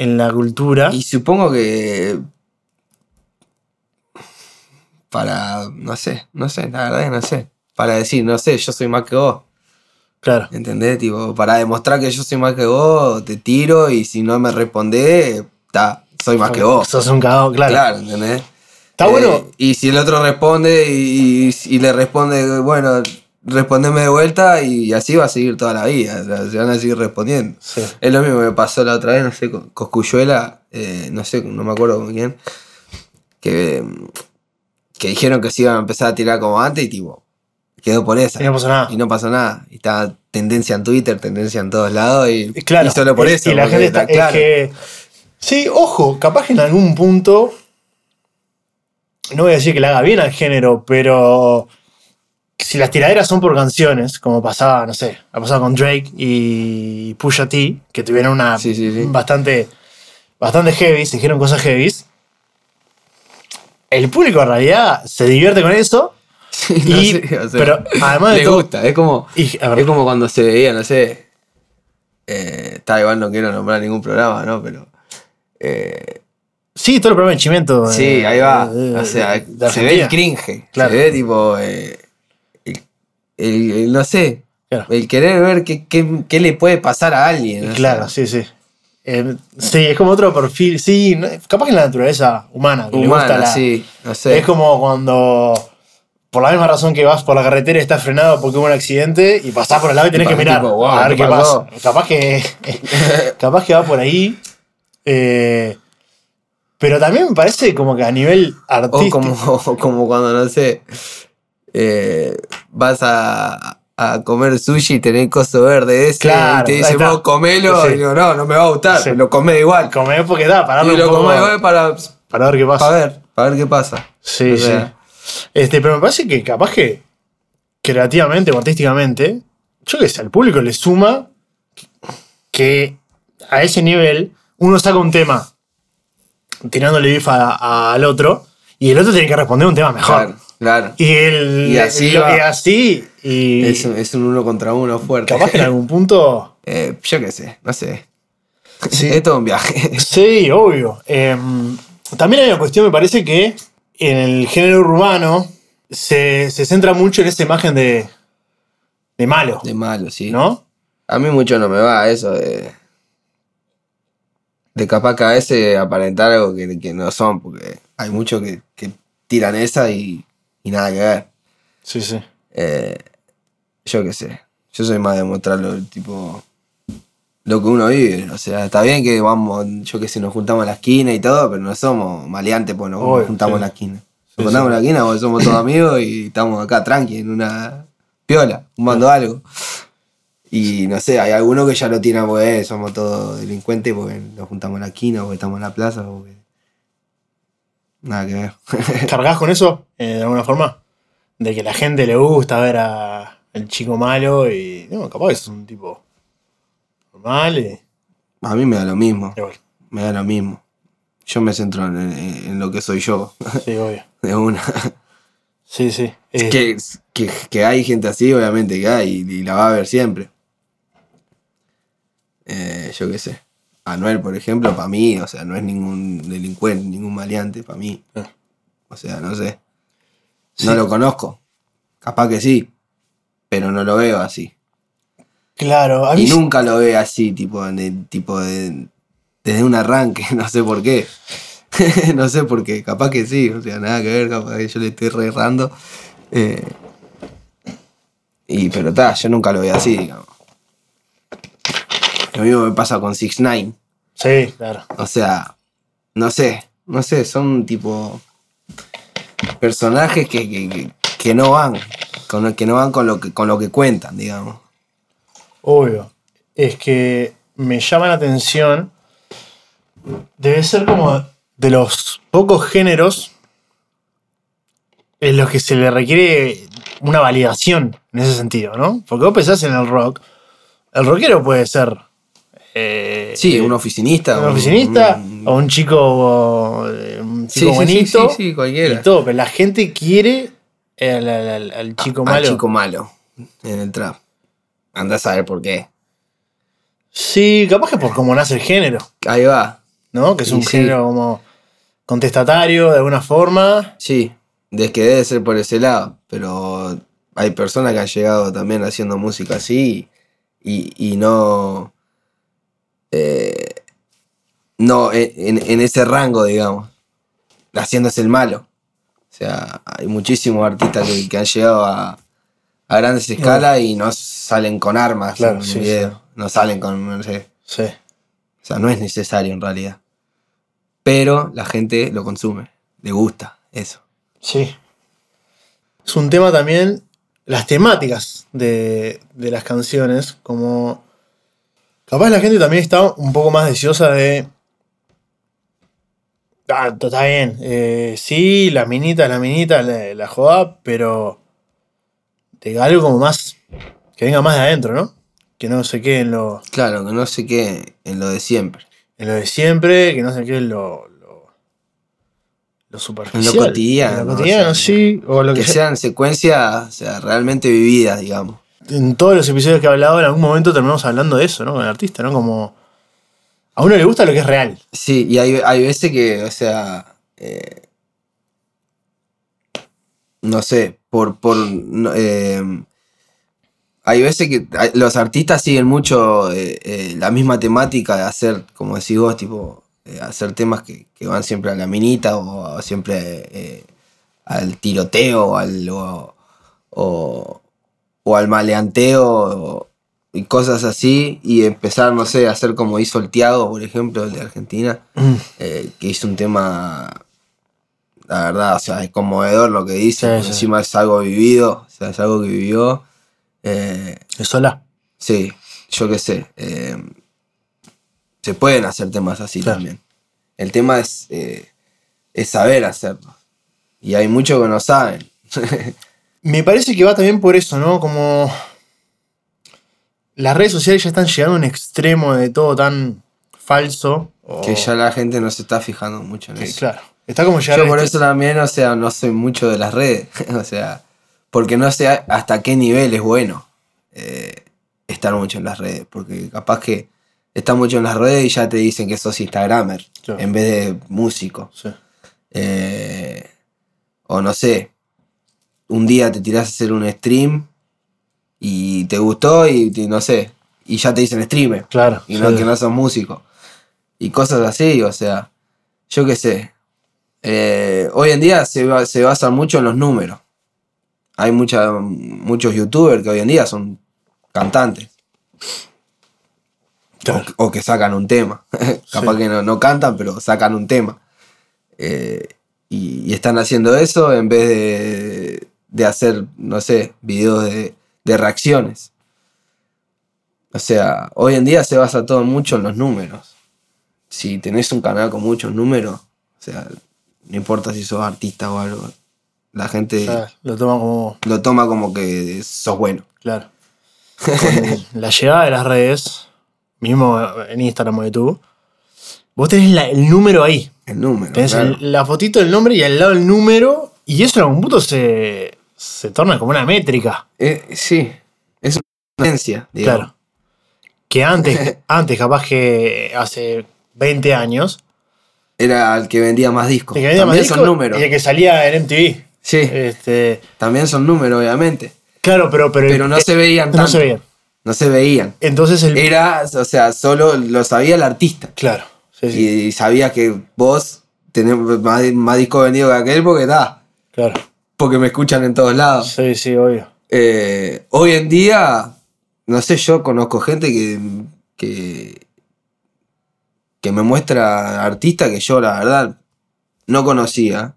en la cultura. Y supongo que. Para. No sé, no sé, la verdad que no sé. Para decir, no sé, yo soy más que vos. Claro. ¿Entendés? Tipo, para demostrar que yo soy más que vos, te tiro y si no me respondés, ta, soy más que vos. Sos un cagado, claro. Claro, ¿entendés? Está Eh, bueno. Y si el otro responde y, y- y le responde, bueno, respondeme de vuelta y así va a seguir toda la vida. o sea, se van a seguir respondiendo. Sí. Es lo mismo que me pasó la otra vez, no sé, con Coscuyuela, eh, no sé, no me acuerdo con quién, que, que dijeron que se iban a empezar a tirar como antes y tipo, quedó por esa. Y no pasó nada. Y no pasó nada. Y estaba tendencia en Twitter, tendencia en todos lados y, Claro. y solo por y- eso. Y la gente está. está claro. Es que. Sí, ojo, capaz que en algún punto. No voy a decir que le haga bien al género, pero. Si las tiraderas son por canciones, como pasaba, no sé, ha pasado con Drake y Pusha T, que tuvieron una Sí, sí, sí. bastante. Bastante heavy, se dijeron cosas heavy. El público en realidad se divierte con eso. [LAUGHS] Sí, Y- no sé, o sea, pero además de le todo- gusta, es como, Y, es como cuando se veía, no sé, eh, está igual no quiero nombrar ningún programa, ¿no? Pero eh, sí, todo el programa de Chimento. sí, eh, ahí va, de- o sea, se ve el cringe, Claro. se ve tipo, eh, el, no sé, Claro. El querer ver qué, qué- qué le puede pasar a alguien. o Claro, sea, sí, sí. Eh, sí, es como otro perfil. Sí, capaz que en la naturaleza humana. Que le gusta Humana, la- sí, no sé. Es como cuando, por la misma razón que vas por la carretera y estás frenado porque hubo un accidente y pasás por el lado y tenés Y que mirar tipo, wow, a ver ¿qué pasa. Capaz que, [LAUGHS] capaz que va por ahí. eh, pero también me parece como que a nivel O artístico. [LAUGHS] como, como cuando, no sé, eh, vas a, a comer sushi y tenés coso verde ese Claro, y te dicen, vos comelo. Sí. Y digo, no, no me va a gustar, Sí. lo comés igual. Comer porque da, para y darle un lo poco- comés igual para, para ver qué pasa. para ver, para ver qué pasa. Sí, O sea, sí. Este, pero me parece que capaz que creativamente o artísticamente, yo qué sé, al público le suma que a ese nivel uno saca un tema tirándole bif a- a- al otro y el otro tiene que responder un tema mejor. Claro, claro. Y, el, Y así lo- y así, y Es, un- es un uno contra uno fuerte. capaz que en algún punto. [LAUGHS] Eh, yo qué sé, no sé. [LAUGHS] Sí. Es todo un viaje. [LAUGHS] Sí, obvio. Em, también hay una cuestión, me parece que en el género urbano se, se centra mucho en esa imagen de, de malo, De malo, sí. ¿no? A mí mucho no me va eso de. De capaz que a veces aparentar algo que, que no son, porque hay muchos que, que tiran esa y, y nada que ver. Sí, sí. Eh, yo qué sé. Yo soy más de mostrarlo, tipo. Lo que uno vive. O sea, está bien que vamos, yo qué sé, nos juntamos a la esquina y todo, pero no somos maleantes porque nos Obvio, juntamos sí. en la esquina. Nos Sí, juntamos sí. en la esquina porque somos todos amigos y estamos acá tranqui, en una piola, fumando algo. Y no sé, hay algunos que ya lo tiran porque somos todos delincuentes porque nos juntamos en la esquina, porque estamos en la plaza, porque. Nada que ver. [LAUGHS] ¿Cargás con eso eh, de alguna forma? De que la gente le gusta ver a el chico malo y. No, capaz es un tipo normal y. A mí me da lo mismo. Igual. Me da lo mismo. Yo me centro en, en- en lo que soy yo, Sí, obvio. [LAUGHS] de una. Sí, sí. Eh, que, que, que hay gente así, obviamente que hay, y la va a ver siempre. Eh, yo qué sé. Anuel, por ejemplo, para mí, o sea, no es ningún delincuente, ningún maleante, para mí. Ah. O sea, no sé. Sí. No lo conozco. Capaz que sí, pero no lo veo así. Claro, a mí. Y nunca lo veo así, tipo, de, tipo de, desde un arranque, [LAUGHS] no sé por qué. [LAUGHS] no sé por qué, capaz que sí, o sea, nada que ver, capaz que yo le estoy re errando. Eh, y pero está, yo nunca lo veo así, digamos. Lo mismo me pasa con 6 9 Sí, claro. O sea, no sé, no sé, son tipo personajes que, que, que- que no van, con, que no van con lo que, con lo que cuentan, digamos. Obvio. Es que me llama la atención. Debe ser como de los pocos géneros en los que se le requiere una validación en ese sentido, ¿no? Porque vos pensás en el rock. El rockero puede ser. Eh, Sí, eh, un oficinista. un oficinista un- o un chico, eh, un Sí, chico sí, sí, bonito. sí, sí, cualquiera. Y todo, pero la gente quiere al, al- al- al chico al malo. chico malo en el trap. Anda a saber por qué. Sí, capaz que por cómo nace el género. Ahí va. ¿no? Que es un género como contestatario de alguna forma. Sí, de que debe ser por ese lado. Pero hay personas que han llegado también haciendo música así y, y no. Eh, no en, en ese rango, digamos. Haciéndose el malo. O sea, hay muchísimos artistas que, que han llegado a, a grandes escalas y no salen con armas Claro, en sí, video. sí. No salen con. No sé. Sí. O sea, no es necesario en realidad. Pero la gente lo consume. Le gusta eso. Sí. Es un tema también, las temáticas de, de las canciones, como... Capaz la gente también está un poco más deseosa de... Ah, está bien. eh, sí, la minita, la minita, la, la joda, pero... De algo como más... Que venga más de adentro, ¿no? Que no se quede en lo... Claro, que no sé qué en lo de siempre. en lo de siempre, que no se quede en lo, lo, lo superficial. cotidiano, En lo cotidiano, o sea, sí. O lo que, Que sea. sean secuencias o sea, realmente vividas, digamos. En todos los episodios que he hablado, en algún momento terminamos hablando de eso, ¿no? Con el artista, ¿no? Como. A uno le gusta lo que es real. Sí, y hay, hay veces que, o sea, eh, no sé, por, por eh, hay veces que los artistas siguen mucho eh, la misma temática de hacer, como decís vos, tipo, hacer temas que, que van siempre a la minita o, siempre al tiroteo o, o- o al maleanteo y cosas así y empezar, no sé, a hacer como hizo el Tiago, por ejemplo, el de Argentina, eh, que hizo un tema, la verdad, o sea, es conmovedor lo que dice, Sí, sí. encima es algo vivido, o sea, es algo que vivió. eh, ¿Es sola? Sí, yo qué sé. eh, se pueden hacer temas así Claro. también. El tema es, eh, es saber hacerlo. Y hay muchos que no saben. [LAUGHS] Me parece que va también por eso, ¿no? Como las redes sociales ya están llegando a un extremo de todo tan falso. o- que ya la gente no se está fijando mucho en que, eso. claro. Está como Yo por este- eso también, o sea, no soy mucho de las redes. [LAUGHS] o sea, porque no sé hasta qué nivel es bueno eh, estar mucho en las redes. Porque capaz que estás mucho en las redes y ya te dicen que sos Instagramer Claro. en vez de músico. Sí. Eh, o no sé, un día te tirás a hacer un stream y te gustó y te- no sé, y ya te dicen streamer. Claro. Y no sí. que no sos músico. Y cosas así, o sea, yo qué sé. Eh, hoy en día se, se basa mucho en los números. Hay mucha, muchos youtubers que hoy en día son cantantes. Claro. O, o que sacan un tema. [LAUGHS] Capaz Sí. que no, no cantan, pero sacan un tema. Eh, y, y están haciendo eso en vez de, de hacer, no sé, videos de, de reacciones. O sea, hoy en día se basa todo mucho en los números. Si tenés un canal con muchos números, o sea, no importa si sos artista o algo, la gente lo toma como. lo toma como que sos bueno. Claro. Con [LAUGHS] la llegada de las redes, mismo en Instagram o YouTube, vos tenés la- el número ahí. El número. Tenés claro. el- la fotito del nombre y al lado el número, y eso en algún punto se, se torna como una métrica. Eh, sí, es una tendencia, digamos. Claro. Que antes, [LAUGHS] antes, capaz que hace 20 años, Era el que vendía más discos. el que vendía más También discos son números. y el que salía en MTV. Sí, Este, también son números, obviamente. claro, pero, pero, Pero no eh, se veían no tanto. se veían. No se veían. Entonces el. Era, o sea, solo lo sabía el artista. claro. sí, sí, Y sabía que vos tenés más, más discos vendidos que aquel porque da. claro. Porque me escuchan en todos lados. Sí, sí, obvio. Eh, hoy en día, no sé, yo conozco gente que, que, que me muestra artistas que yo, la verdad, no conocía.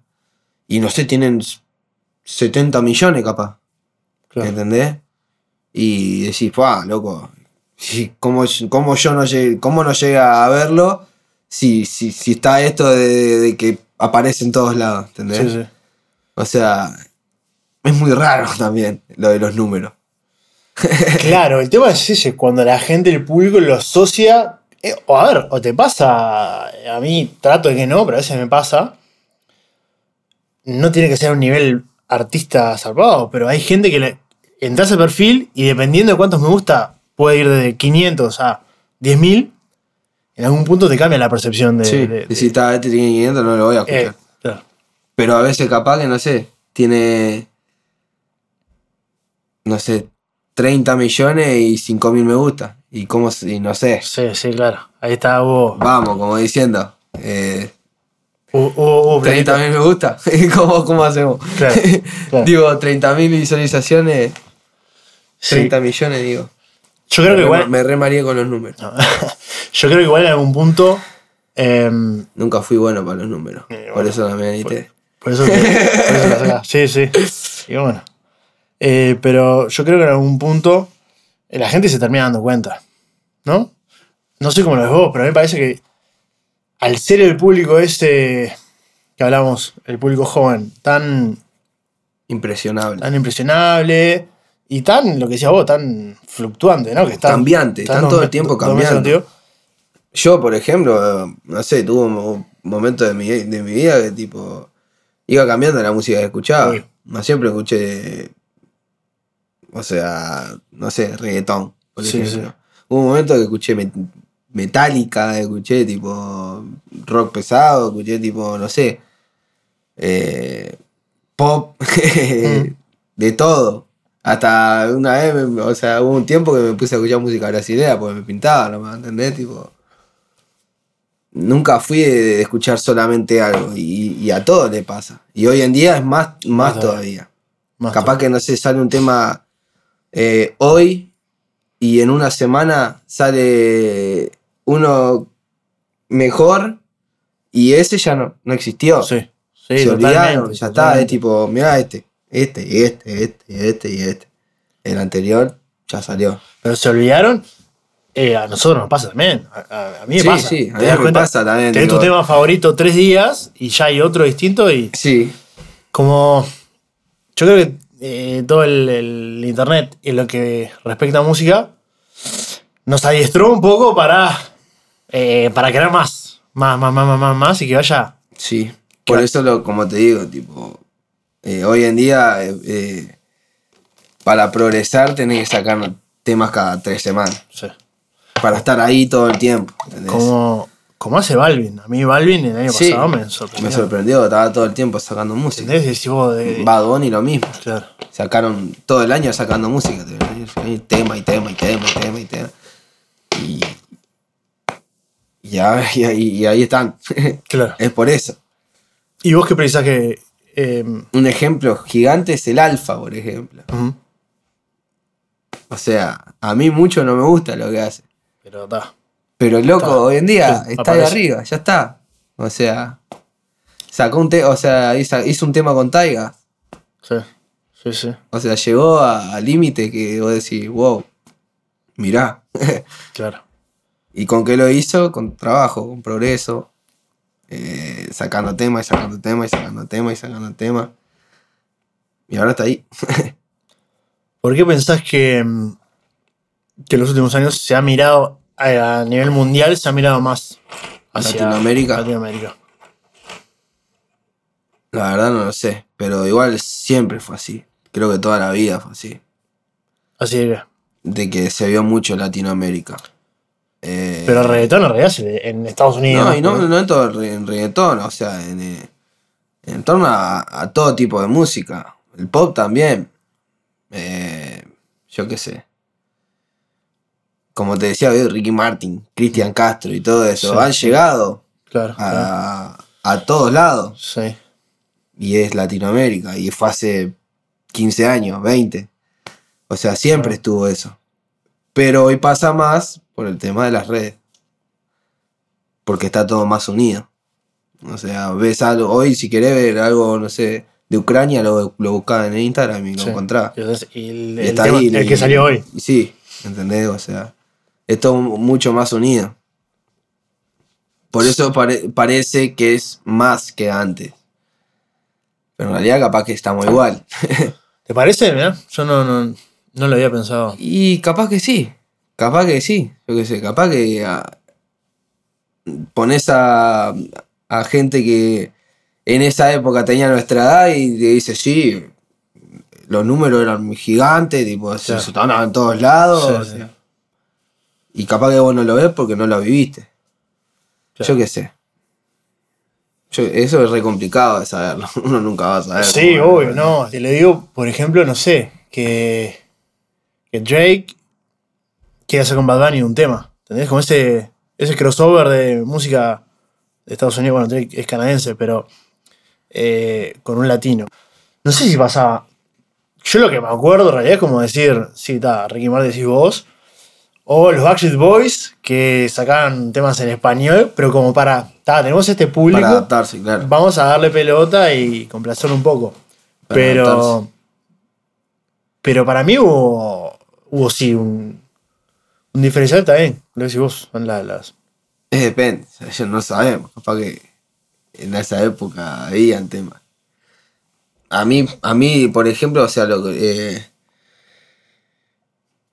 Y no sé, tienen 70 millones capaz. Claro. ¿Entendés? Y decís, ¡pah, loco! ¿Cómo, cómo yo no llegué, cómo no llega a verlo si, si, si está esto de, de que aparece en todos lados? ¿Entendés? Sí, sí. O sea, es muy raro [LAUGHS] también lo de los números. Claro, el tema es ese, cuando la gente, el público lo asocia. eh, o a ver, o te pasa. A mí trato de que no, pero a veces me pasa. No tiene que ser un nivel artista zarpado, pero hay gente que le, entras al perfil y dependiendo de cuántos me gusta, puede ir desde 500 a 10.000. En algún punto te cambia la percepción de. Sí, de- y si está este tiene 500 no lo voy a escuchar. eh. Pero a veces capaz que, no sé, tiene, no sé, 30 millones y 5 mil me gusta. Y cómo, se- y no sé, Sí, sí, claro. Ahí está, hubo. vamos, como diciendo, eh, hubo- hubo- hubo 30 mil me gusta. [LAUGHS] ¿Cómo, ¿Cómo hacemos? Claro, claro. [LAUGHS] digo, 30 mil visualizaciones, Sí. 30 millones, digo. Yo creo que igual. me remaría con los números. No. [LAUGHS] Yo creo que igual en algún punto. em, Nunca fui bueno para los números. Eh, por eso me anité. Por eso, por eso la. [LAUGHS] Sí, sí. Y bueno. Eh, pero yo creo que en algún punto eh, la gente se termina dando cuenta. ¿No? No sé cómo lo ves vos, pero a mí me parece que al ser el público ese que hablamos, el público joven, tan, Impresionable. tan impresionable y tan, lo que decías vos, tan fluctuante, ¿no? Que Cambiante, están dos todo el tiempo cambiando. Yo, por ejemplo, no sé, tuve un mo- momento de mi, de mi vida que tipo iba cambiando la música que escuchaba. No siempre escuché, o sea, no sé, reggaetón, por Sí, sí. Hubo un momento que escuché met- Metallica, escuché tipo rock pesado, escuché tipo, no sé, eh, pop, Mm. [LAUGHS] de todo. Hasta una vez, me- o sea, hubo un tiempo que me puse a escuchar música brasileña porque me pintaba, ¿no me entendés? Tipo. Nunca fui de, de escuchar solamente algo y, y a todo le pasa. Y hoy en día es más, más Más todavía. Más Capaz que no sé, sale un tema eh, hoy y en una semana sale uno mejor y ese ya no, no existió. Sí, sí, Se olvidaron, ya está, es tipo, mira este, este, y este, este, y este y este. El anterior ya salió. Pero se olvidaron. Eh, a nosotros nos pasa también. A, a- mí me Sí, pasa. sí, a mí me cuenta, pasa también, Tenés tu tema favorito tres días y ya hay otro distinto y Sí, como yo creo que eh, todo el, el internet en lo que respecta a música nos adiestró un poco para eh, para crear más más más más más más, más y que vaya sí. Por eso, lo, como te digo, tipo, eh, hoy en día, eh, para progresar tenés que sacar temas cada tres semanas. sí, Para estar ahí todo el tiempo. ¿entendés? como como hace Balvin a mí Balvin el año Sí, pasado me sorprendió Me sorprendió, estaba todo el tiempo sacando música. ¿entendés? Decís vos de- Bad Bunny lo mismo. claro. Sacaron todo el año sacando música. y Tema y tema y tema y tema y tema. Y. Y, ahí- y ahí están. [LAUGHS] claro es por eso. y vos qué pensás que eh, Un ejemplo gigante es el Alfa, por ejemplo. O sea, a mí mucho no me gusta lo que hace. Pero está Pero el loco Está. hoy en día Sí, está ahí arriba, ya está. O sea, sacó un tema, o sea, hizo, hizo un tema con Taiga. sí sí sí O sea, llegó al límite que vos decís, wow, mirá. [LAUGHS] claro ¿Y con qué lo hizo? Con trabajo, con progreso, eh, sacando tema y sacando tema y sacando tema y sacando tema. Y ahora está ahí. [LAUGHS] ¿Por qué pensás que, mm, que en los últimos años se ha mirado a, nivel mundial, se ha mirado más hacia Latinoamérica. Latinoamérica? La verdad no lo sé, pero igual siempre fue así. Creo que toda la vida fue así. Así que, De que se vio mucho Latinoamérica. Eh, pero el reggaetón en realidad se- en Estados Unidos. No, y no, no en todo el reggaetón, o sea, en, eh, en torno a, a todo tipo de música. El pop también. Eh, yo qué sé. Como te decía, Ricky Martin, Cristian Castro y todo eso. Sí, han llegado Claro, claro. a, a todos lados. Sí. Y es Latinoamérica. Y fue hace 15 años, 20. O sea, siempre Claro. estuvo eso. Pero hoy pasa más por el tema de las redes. Porque está todo más unido. O sea, ves algo, hoy si querés ver algo, no sé, de Ucrania, lo, lo buscás en Instagram y lo sí. encontrás. Y el, Y el está tema- ahí, el y- que salió hoy. y Sí, ¿entendés? O sea, es todo mucho más unido. Por eso pare- parece que es más que antes. Pero en realidad capaz que estamos igual. [LAUGHS] ¿Te parece? Yo no, no, no lo había pensado. Y capaz que sí. Capaz que sí. Yo qué sé, capaz que ah, pones a, a gente que en esa época tenía nuestra edad y te dice, sí, los números eran muy gigantes, tipo, se sonaban en todos lados. Sí, sí. Y capaz que vos no lo ves porque no lo viviste. Claro. Yo qué sé. Yo- eso es re complicado de saberlo. [LAUGHS] Uno nunca va a saber. Sí, obvio, no. Te le digo, por ejemplo, no sé, que, que Drake quiere hacer con Bad Bunny un tema. ¿Entendés? Como ese, ese crossover de música de Estados Unidos. Bueno, Drake es canadiense, pero eh, con un latino. No sé si pasaba. Yo lo que me acuerdo en realidad es como decir, sí, está, Ricky Martin decís vos. O los Backstreet Boys que sacaban temas en español, pero como para. Ta, tenemos este público Para adaptarse, claro. vamos a darle pelota y complacerlo un poco. Para pero. adaptarse. Pero para mí hubo. Hubo sí un. Un diferencial también. Lo decís vos. Son la- las. Es depende, yo no sabemos, capaz que en esa época habían temas. A mí, a mí, por ejemplo, o sea, lo que, eh,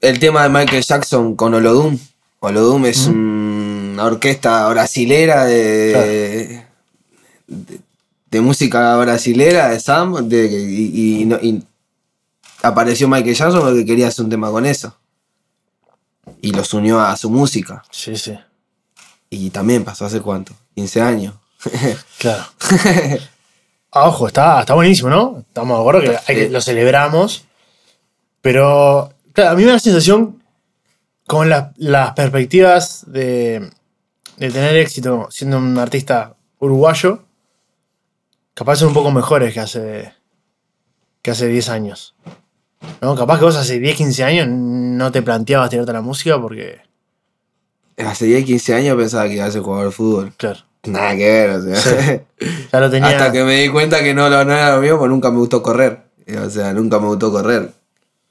el tema de Michael Jackson con Olodum. Olodum es una orquesta brasilera de, de, de música brasilera, de Sam, de, y, y no- y apareció Michael Jackson porque quería hacer un tema con eso. Y los unió a su música. Sí, sí. Y también pasó hace cuánto, 15 años. [LAUGHS] Claro. Ah, ojo, está, está buenísimo, ¿no? Estamos de acuerdo que, hay que Sí. lo celebramos. Pero, claro, a mí me da la sensación con las, las perspectivas de, de tener éxito siendo un artista uruguayo, capaz son un poco mejores que hace, que hace 10 años. ¿No? Capaz que vos hace 10, 15 años no te planteabas tirarte a la música porque, Hace 10, 15 años pensaba que iba a ser jugador de fútbol. claro, Nada que ver, o sea. ya lo [LAUGHS] tenía. Hasta que me di cuenta que no, no era lo mío, pues nunca me gustó correr. O sea, nunca me gustó correr.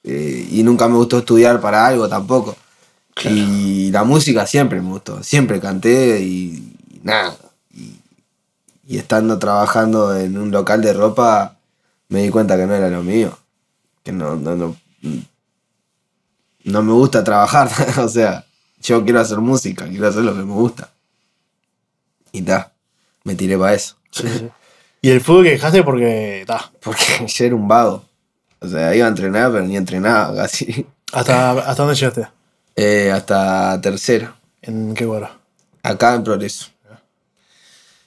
Eh, y nunca me gustó estudiar para algo tampoco. Y la música siempre me gustó. Siempre canté y, y nada. Y, y estando trabajando en un local de ropa, me di cuenta que no era lo mío. Que no, no, no, no me gusta trabajar. [LAUGHS] o sea, yo quiero hacer música, quiero hacer lo que me gusta. Y ta, me tiré para eso. Sí, sí. [LAUGHS] Y el fútbol que dejaste porque. ta, Porque [LAUGHS] yo era un vago. O sea, iba a entrenar, pero ni entrenaba [LAUGHS] casi. ¿hasta, ¿Hasta dónde llegaste? Eh, hasta tercero. ¿En qué cuadro? Acá en Progreso.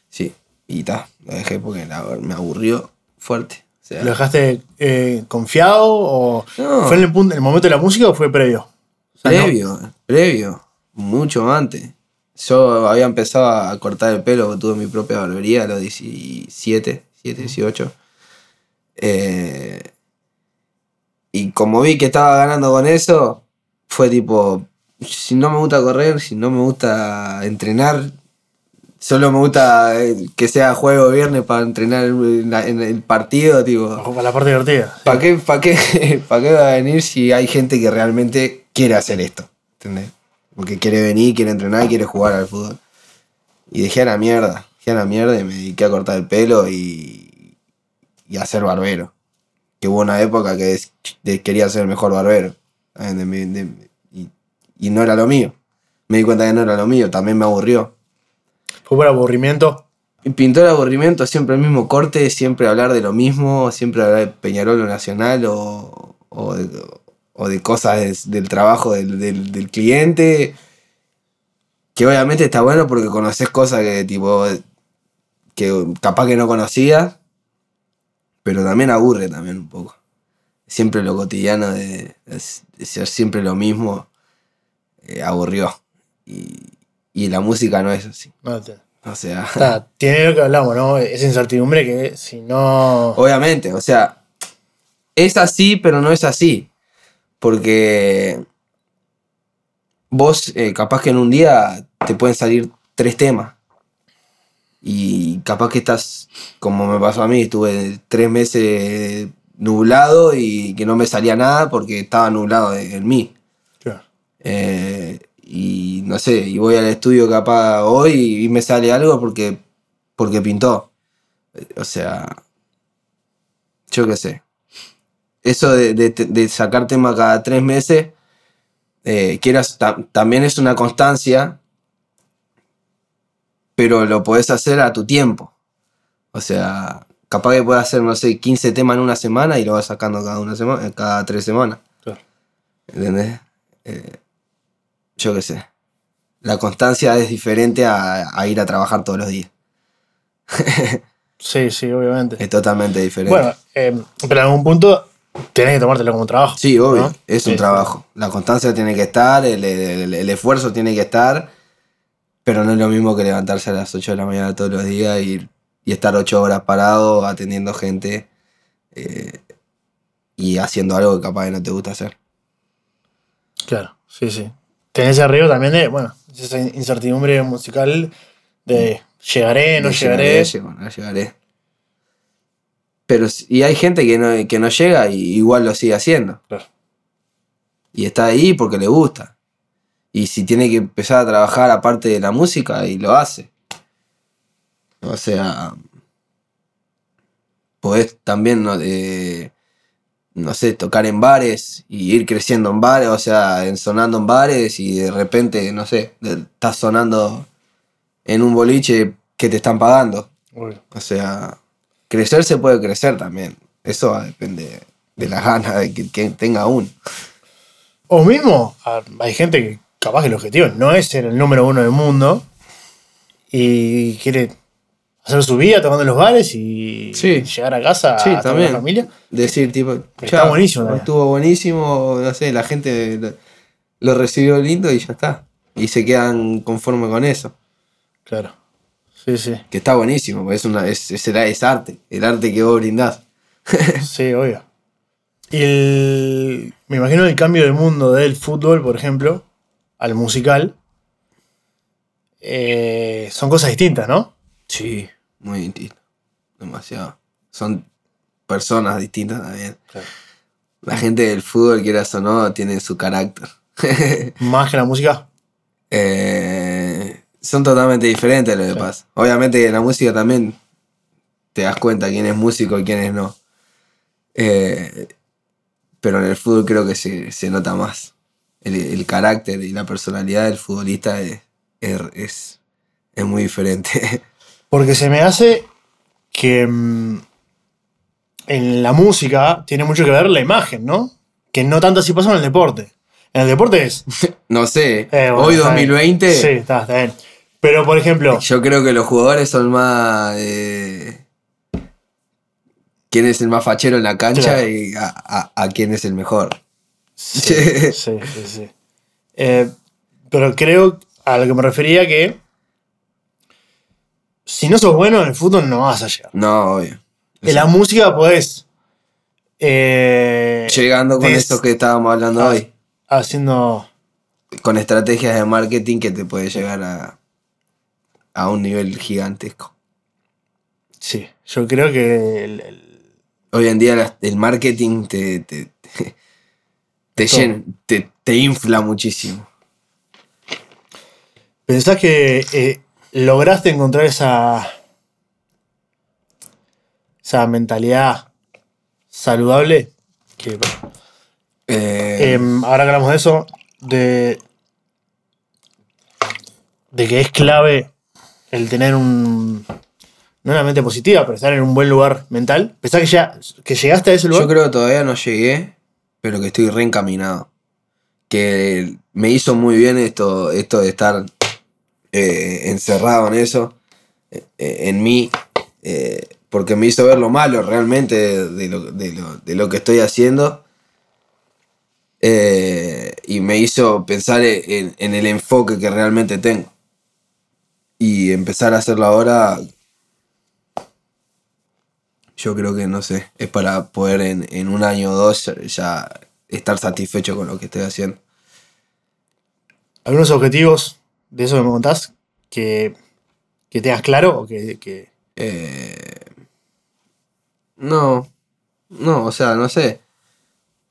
Sí. Y ta, lo dejé porque la me aburrió fuerte. O sea, ¿Lo dejaste eh, confiado o No. fue en el, punto, en el momento de la música o fue previo? No- previo, previo. Mucho antes. Yo había empezado a cortar el pelo, tuve mi propia barbería a los 17, 7, 18. Eh, y como vi que estaba ganando con eso, fue tipo, si no me gusta correr, si no me gusta entrenar, solo me gusta eh, que sea juego viernes para entrenar en, el partido, tipo. Ojo, Para la parte divertida. ¿Para qué, pa qué, [LAUGHS] pa qué va a venir si hay gente que realmente quiere hacer esto? ¿Entendés? Porque quiere venir, quiere entrenar, quiere jugar al fútbol. Y dejé a la mierda. Dejé a la mierda y me dediqué a cortar el pelo y, y a ser barbero. Que hubo una época que de- quería ser el mejor barbero. de- y, y no era lo mío. Me di cuenta que no era lo mío, también me aburrió. Fue por aburrimiento. Y pintó el aburrimiento, siempre el mismo corte, siempre hablar de lo mismo, siempre hablar de Peñarol o Nacional o, o de, o de cosas del trabajo del, del- del cliente. Que obviamente está bueno porque conoces cosas que tipo que capaz que no conocías, pero también aburre también un poco. Siempre lo cotidiano de, de ser siempre lo mismo eh, aburrió. Y, y la música no es así. No, te- O sea. [LAUGHS] tiene lo que hablamos, ¿no? Esa incertidumbre que si no. Obviamente, o sea, es así, pero no es así. Porque vos, eh, capaz que en un día te pueden salir tres temas. Y capaz que estás, como me pasó a mí, estuve tres meses nublado y que no me salía nada porque estaba nublado en mí. Claro. Eh, y no sé, y voy al estudio capaz hoy y me sale algo porque, porque pintó. Eh, O sea, yo qué sé. Eso de, de- de sacar tema cada tres meses, eh, también es una constancia, pero lo podés hacer a tu tiempo. O sea, capaz que puedas hacer, no sé, 15 temas en una semana y lo vas sacando cada, una semana, cada tres semanas. Claro. ¿Entendés? Eh, yo qué sé. La constancia es diferente a, a ir a trabajar todos los días. [LAUGHS] Sí, sí, obviamente. Es totalmente diferente. Bueno, eh, pero en algún punto tenés que tomártelo como un trabajo. sí, obvio. ¿no? Es un sí. trabajo. La constancia tiene que estar, el, el- el esfuerzo tiene que estar, pero no es lo mismo que levantarse a las 8 de la mañana todos los días y, y estar 8 horas parado atendiendo gente eh, y haciendo algo que capaz que no te gusta hacer. Claro, sí, sí. Tenés ese riesgo también de, bueno, esa incertidumbre musical de llegaré, no De llegaré. llego, no llegaré. Pero y hay gente que no, que no llega y igual lo sigue haciendo. Claro. Y está ahí porque le gusta. Y si tiene que empezar a trabajar aparte de la música, y lo hace. O sea, podés también, no, Eh, no sé, tocar en bares y ir creciendo en bares, o sea, en sonando en bares y de repente, no sé, estás sonando en un boliche que te están pagando. O sea, crecer se puede crecer también. Eso depende de las ganas de que, que tenga uno. O mismo, hay gente que capaz que el objetivo no es ser el número uno del mundo y quiere hacer su vida tocando en los bares y Sí. llegar a casa Sí, a también. la familia. Decir, tipo, Está "Chao, buenísimo también". Estuvo buenísimo, no sé, la gente lo, lo recibió lindo y ya está. Y se quedan conforme con eso. Claro. Sí, sí. Que está buenísimo, porque es, una, es, es, es arte, el arte que vos brindás. [LAUGHS] Sí, obvio. Y el, me imagino el cambio de mundo del fútbol, por ejemplo, al musical. eh, son cosas distintas, ¿no? Sí, muy distinto. Demasiado. Son personas distintas también. Claro. La gente del fútbol, quieras o no, tiene su carácter. [LAUGHS] Más que la música. Eh, son totalmente diferentes lo que Sí. pasa. Obviamente en la música también te das cuenta quién es músico y quién es no. Eh, pero en el fútbol creo que se, se nota más. El, el carácter y la personalidad del futbolista es, es, es- muy diferente. [LAUGHS] Porque se me hace que mm, en la música tiene mucho que ver la imagen, ¿no? Que no tanto así pasa en el deporte. En el deporte es. [LAUGHS] no sé, eh, bueno, hoy está bien. 2020 Sí, está, está bien. Pero, por ejemplo, yo creo que los jugadores son más... eh, quién es el más fachero en la cancha Claro. y a, a- a quién es el mejor. Sí, [LAUGHS] sí, sí, sí. Eh, pero creo a lo que me refería que si no sos bueno en el fútbol no vas a llegar. No, obvio. En la música podés eh, Llegando con esto que estábamos hablando hoy, haciendo con estrategias de marketing que te puede llegar a, a un nivel gigantesco. sí, yo creo que el- el- Hoy en día el marketing te, te, te, llena- te- te infla muchísimo. pensás que eh, lograste encontrar esa esa mentalidad saludable que Eh, Em, ahora que hablamos de eso, de, de que es clave el tener un. No una mente positiva, pero estar en un buen lugar mental. ¿Pensás que, ya, que llegaste a ese lugar? yo creo que todavía no llegué, pero que estoy reencaminado. Que me hizo muy bien esto, esto de estar eh, encerrado en eso, eh, en mí, eh, porque me hizo ver lo malo realmente de, lo, de lo- de lo que estoy haciendo. y me hizo pensar en, en el enfoque que realmente tengo. Y empezar a hacerlo ahora, yo creo que no sé, es para poder en, en un año o dos ya, ya estar satisfecho con lo que estoy haciendo. ¿Algunos objetivos de eso que me contás que, que tengas claro? O que, que- Eh, no, no, o sea, no sé.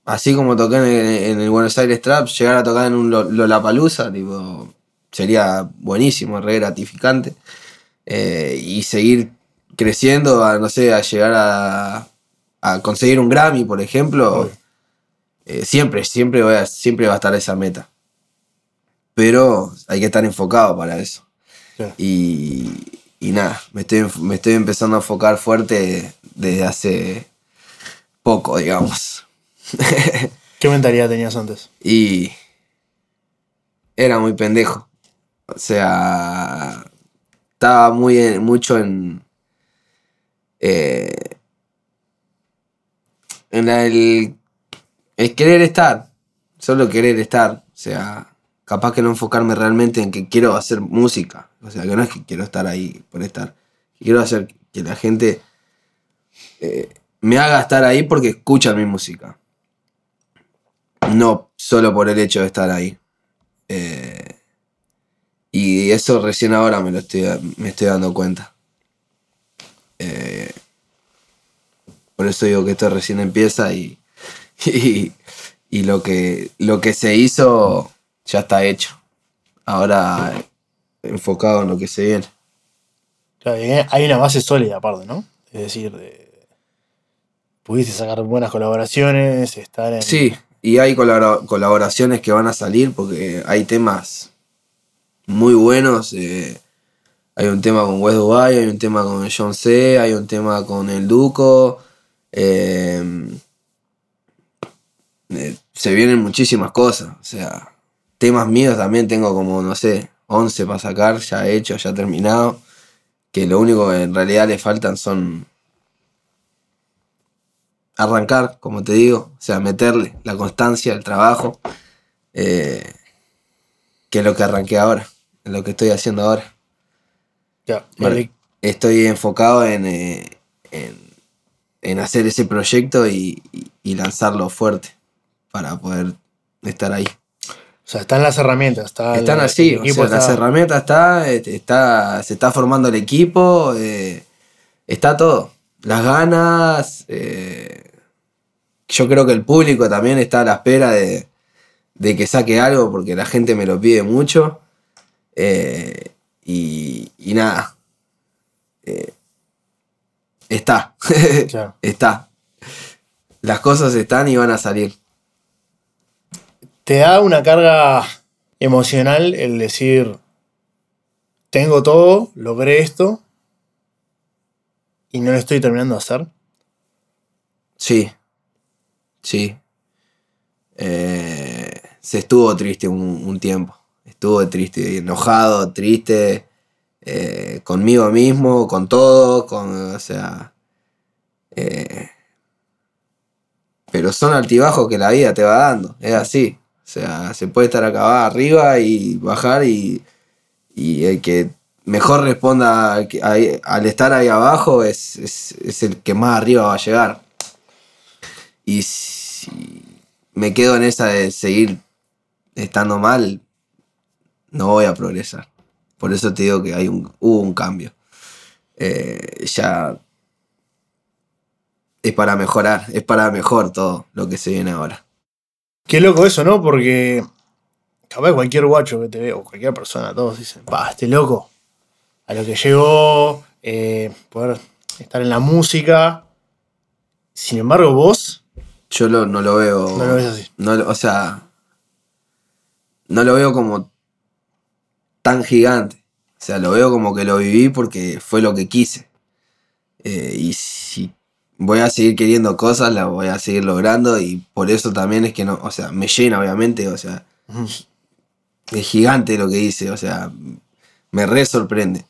Así como toqué en el, en el Buenos Aires Traps, llegar a tocar en un Lo- Lollapalooza, tipo, sería buenísimo, re gratificante. Eh, y seguir creciendo, a, no sé, a llegar a, a conseguir un Grammy, por ejemplo. Eh, siempre, siempre, voy a, siempre va a estar esa meta. Pero hay que estar enfocado para eso. Y, y nada, me estoy, me estoy empezando a enfocar fuerte desde hace poco, digamos. [LAUGHS] ¿Qué mentalidad tenías antes? y era muy pendejo. O sea, estaba muy en- mucho en. Eh, en el, el querer estar. Solo querer estar. O sea, capaz que no enfocarme realmente en que quiero hacer música. O sea, que no es que quiero estar ahí por estar. Quiero hacer que la gente eh, me haga estar ahí porque escucha mi música. No solo por el hecho de estar ahí. Eh, y eso recién ahora me lo estoy, me estoy dando cuenta. Eh, por eso digo que esto recién empieza y, [LAUGHS] y, y lo, que, lo que se hizo ya está hecho. Ahora enfocado en lo que se viene. Claro, hay una base sólida aparte, ¿no? Es decir, de- pudiste sacar buenas colaboraciones, estar en... Sí, y hay colabora- colaboraciones que van a salir porque hay temas muy buenos. eh, hay un tema con West Dubai, hay un tema con John C, hay un tema con El Duco. eh, eh, se vienen muchísimas cosas. O sea, temas míos también tengo como, no sé, 11 para sacar, ya hecho, ya terminado. que lo único que en realidad le faltan son arrancar, como te digo, o sea, meterle la constancia, el trabajo, eh, que es lo que arranqué ahora, es lo que estoy haciendo ahora. Ya, Vale. Estoy enfocado en, eh, en, en hacer ese proyecto y, y- y lanzarlo fuerte para poder estar ahí. o sea, están las herramientas. Está Están el- así, el o las herramientas está, este, está, se está formando el equipo, eh, está todo. Las ganas, eh, yo creo que el público también está a la espera de, de que saque algo porque la gente me lo pide mucho. eh, y, y nada, eh, está, [LAUGHS] Claro. está. Las cosas están y van a salir. Te da una carga emocional el decir, tengo todo, logré esto y no lo estoy terminando de hacer. Sí, sí. Eh, se estuvo triste un, un tiempo. Estuvo triste, enojado, triste, eh, conmigo mismo, con todo, con, o sea... eh, pero son altibajos que la vida te va dando, es así. O sea, se puede estar acá arriba y bajar y, y el que mejor responda al, al estar ahí abajo es, es- es el que más arriba va a llegar. Y si me quedo en esa de seguir estando mal, no voy a progresar. Por eso te digo que hay un, hubo un cambio. Eh, ya es para mejorar, es para mejor todo lo que se viene ahora. Qué loco eso, ¿no? Porque capaz cualquier guacho que te ve, o cualquier persona, todos dicen, pa, este loco, a lo que llegó, eh, poder estar en la música. Sin embargo, vos Yo lo- no lo veo. no lo ves así. no o sea, no lo veo como tan gigante. O sea, lo veo como que lo viví porque fue lo que quise. Eh, y si voy a seguir queriendo cosas, las voy a seguir logrando. Y por eso también es que no, o sea, me llena, obviamente. O sea, es gigante lo que hice. O sea, me re sorprende.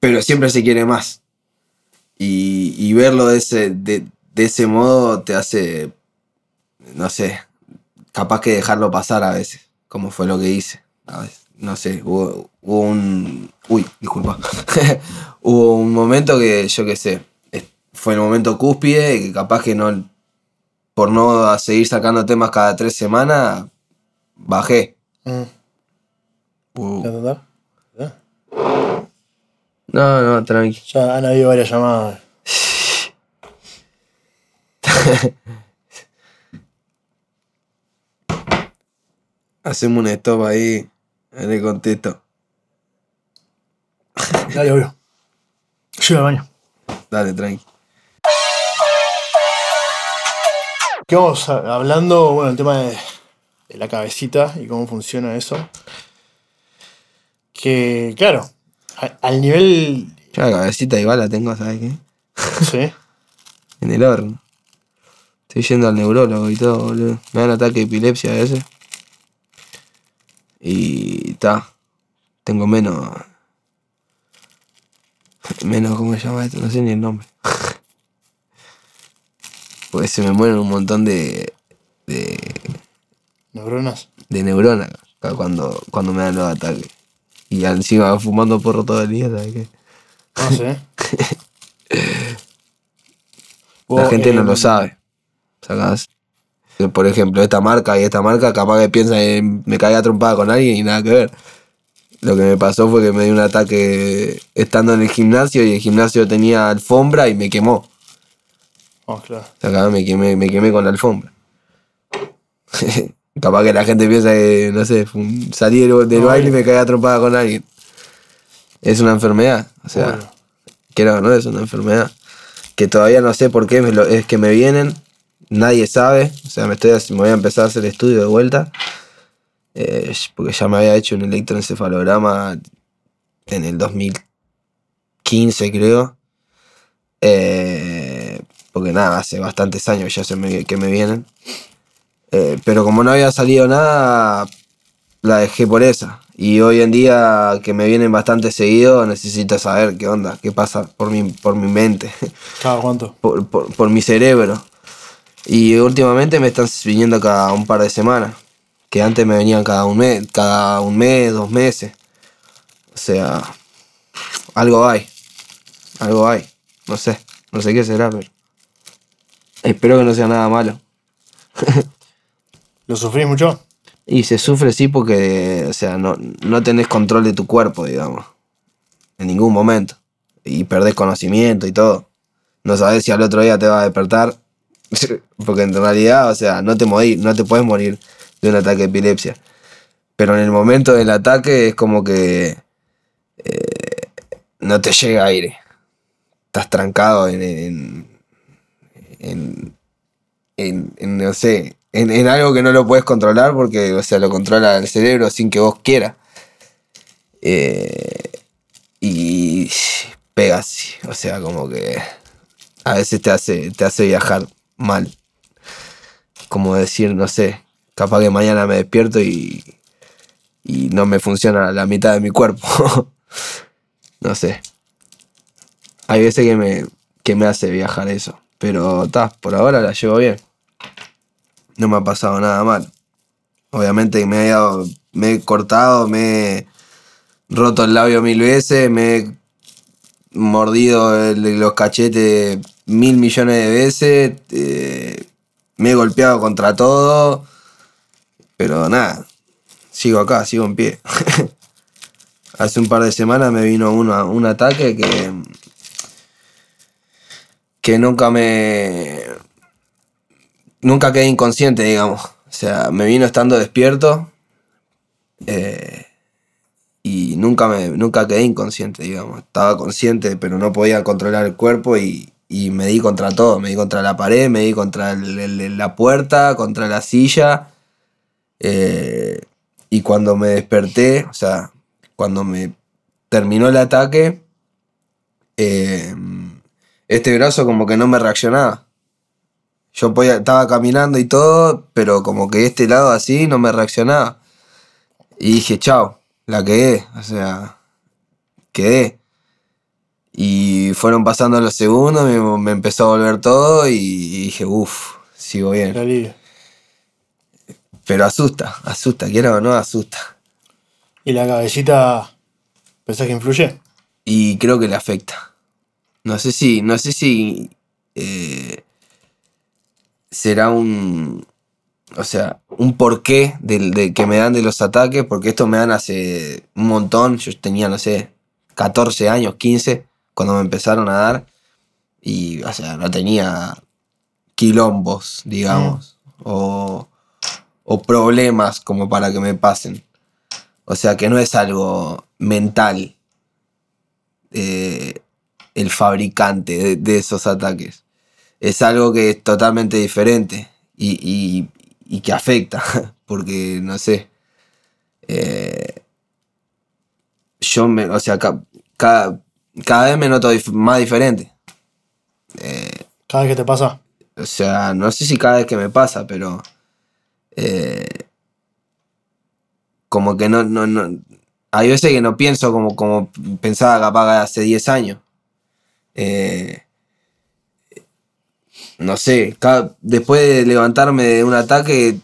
Pero siempre se quiere más. Y, y verlo de ese, de, de ese modo te hace, no sé, capaz que dejarlo pasar a veces, como fue lo que hice. No sé, hubo, hubo un... Uy, disculpa. [LAUGHS] hubo un momento que, yo qué sé, fue el momento cúspide, que capaz que no, por no seguir sacando temas cada tres semanas, bajé. Mm. Uh. No, no, tranqui. Ya han habido varias llamadas. [LAUGHS] Hacemos un stop ahí, en el contesto. [LAUGHS] Dale, obvio. Yo al baño. Dale, tranqui. ¿Qué vamos a- hablando? Bueno, el tema de, de la cabecita y cómo funciona eso. Que, claro, a- al nivel. Yo la cabecita igual la tengo, ¿sabes qué? [LAUGHS] Sí. [LAUGHS] En el horno. Estoy yendo al neurólogo y todo, boludo. Me dan ataque de epilepsia a veces. Y ta. Tengo menos. Menos, ¿cómo se llama esto? No sé ni el nombre. [LAUGHS] Pues se me mueren un montón de. de. Neuronas. de neuronas cuando, cuando me dan los ataques. Y encima fumando porro todo el día, ¿sabes qué? No sé. [LAUGHS] La gente no lo sabe. ¿Sacás? Por ejemplo, esta marca y esta marca, capaz que piensa que me caía trompada con alguien y nada que ver. Lo que me pasó fue que me dio un ataque estando en el gimnasio y el gimnasio tenía alfombra y me quemó. Oh, claro. Sacás, me quemé, me quemé con la alfombra. [LAUGHS] capaz que la gente piensa que, no sé, salí del, del No, baile y eh. me caía trompada con alguien. Es una enfermedad. O sea, Bueno. que no, no es una enfermedad. Que todavía no sé por qué es que me vienen. Nadie sabe. O sea, me, estoy, me voy a empezar a hacer estudio de vuelta. Eh, porque ya me había hecho un electroencefalograma en el 2015, creo. Eh, porque nada, hace bastantes años ya se me, que me vienen. Eh, pero como no había salido nada, la dejé por esa. Y hoy en día que me vienen bastante seguido, necesito saber qué onda, qué pasa por mi, por mi mente, ¿Cada cuánto? por, por- por mi cerebro. Y últimamente me están viniendo cada un par de semanas. Que antes me venían cada un mes, cada un mes, dos meses. O sea, algo hay. Algo hay. No sé. No sé qué será, pero. Espero que no sea nada malo. [LAUGHS] ¿Lo sufrís mucho? Y se sufre sí porque, o sea, no, no tenés control de tu cuerpo, digamos. En ningún momento. Y perdés conocimiento y todo. No sabes si al otro día te va a despertar. [LAUGHS] Porque en realidad, o sea, no te morís, no te puedes morir de un ataque de epilepsia. Pero en el momento del ataque es como que eh, no te llega aire. Estás trancado en, en, en, no sé, en, algo que no lo puedes controlar porque, o sea, lo controla el cerebro sin que vos quieras. Eh, y pega así, o sea, como que a veces te hace, te hace viajar mal. Como decir, no sé, capaz que mañana me despierto y, y no me funciona la mitad de mi cuerpo. [LAUGHS] no sé. Hay veces que me, que me hace viajar eso. Pero por ahora la llevo bien. No me ha pasado nada mal. Obviamente me he, dado- me he cortado, me he roto el labio mil veces, me he mordido los cachetes mil millones de veces, eh, me he golpeado contra todo, pero nada, sigo acá, sigo en pie. [LAUGHS] Hace un par de semanas me vino una- un ataque que, que nunca me... Nunca quedé inconsciente, digamos. O sea, me vino estando despierto. eh, y nunca me nunca quedé inconsciente, digamos. Estaba consciente, pero no podía controlar el cuerpo y, y me di contra todo. Me di contra la pared, me di contra la puerta, contra la silla. eh, y cuando me desperté, o sea, cuando me terminó el ataque, eh, este brazo como que no me reaccionaba. Yo podía- estaba caminando y todo, pero como que este lado así no me reaccionaba. Y dije, chao, la quedé, o sea, quedé. Y fueron pasando los segundos, me, me empezó a volver todo y, dije, uff, sigo bien. Pero asusta, asusta, quiero o no, asusta. ¿Y la cabecita pensás que influye? Y creo que le afecta. No sé si, no sé si eh, será un, o sea, un porqué del, de que me dan de los ataques, porque esto me dan hace un montón. Yo tenía, no sé, 14 años, 15, cuando me empezaron a dar. Y, o sea, no tenía quilombos, digamos, o, o problemas como para que me pasen. O sea, que no es algo mental eh, el fabricante de, esos ataques. Es algo que es totalmente diferente y, y- y que afecta, [LAUGHS] porque no sé. eh, yo me, o sea, ca- cada, cada vez me noto dif- más diferente. Cada vez que te pasa. O sea, no sé si cada vez que me pasa, pero. eh, como que no, no, no. Hay veces que no pienso como, como pensaba capaz hace 10 años. Eh, no sé, cada- después de levantarme de un ataque,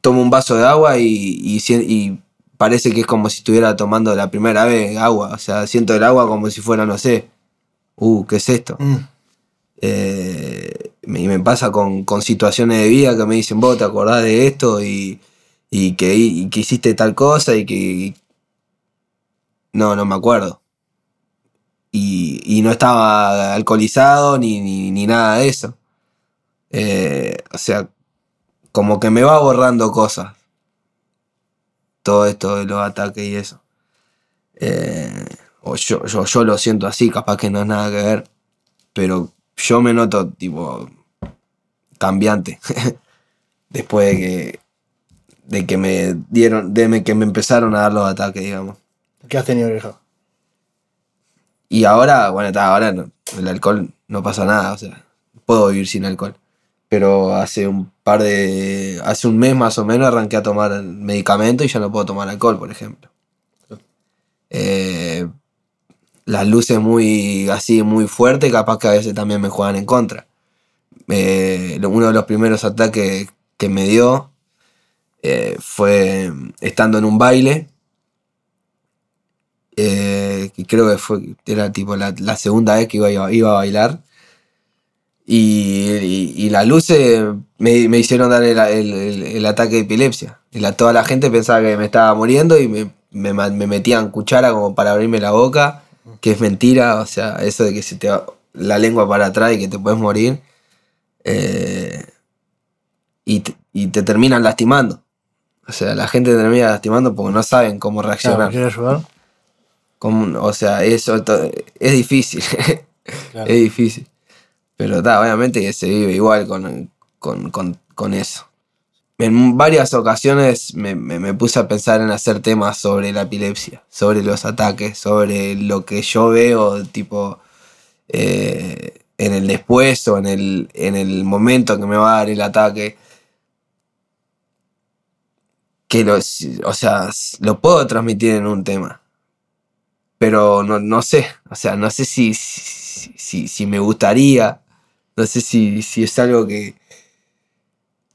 tomo un vaso de agua y, y, y parece que es como si estuviera tomando la primera vez agua. O sea, siento el agua como si fuera, no sé. Uh, ¿qué es esto? Mm. Eh, y me pasa con, con situaciones de vida que me dicen, vos te acordás de esto y, y que, y que hiciste tal cosa y que... y- no, no me acuerdo. Y, y no estaba alcoholizado ni, ni, ni nada de eso. Eh, o sea, como que me va borrando cosas. Todo esto de los ataques y eso. Eh, o yo, yo, yo lo siento así, capaz que no es nada que ver. Pero yo me noto tipo cambiante. [LAUGHS] Después de que, de que me dieron, de que me empezaron a dar los ataques, digamos. ¿Qué has tenido, vieja? Y ahora, bueno, está, ahora no- el alcohol no pasa nada, o sea, puedo vivir sin alcohol. Pero hace un par de. hace un mes más o menos arranqué a tomar medicamento y ya no puedo tomar alcohol, por ejemplo. eh, las luces muy así, muy fuertes, capaz que a veces también me juegan en contra. Eh, uno de los primeros ataques que me dio eh, fue estando en un baile. que creo que fue, era tipo la, segunda vez que iba a bailar. Y, y- y las luces me, me hicieron dar el, el- ataque de epilepsia. Y la, toda la gente pensaba que me estaba muriendo y me, me me metían cuchara como para abrirme la boca, que es mentira. O sea, eso de que se te va la lengua para atrás y que te puedes morir. eh, y, te, y te terminan lastimando. O sea, la gente te termina lastimando porque no saben cómo Claro, reaccionar. ¿quiere ayudar? Como- o sea, eso es difícil. [LAUGHS] Claro. es difícil. Pero ta, obviamente que se vive igual con, con, con- con eso. En varias ocasiones me, me- puse a pensar en hacer temas sobre la epilepsia, sobre los ataques, sobre lo que yo veo, tipo, eh, en el después o en el, en el momento que me va a dar el ataque. Que lo, o sea, lo puedo transmitir en un tema pero no, no sé, o sea, no sé si, si- si me gustaría, no sé si, si es algo que,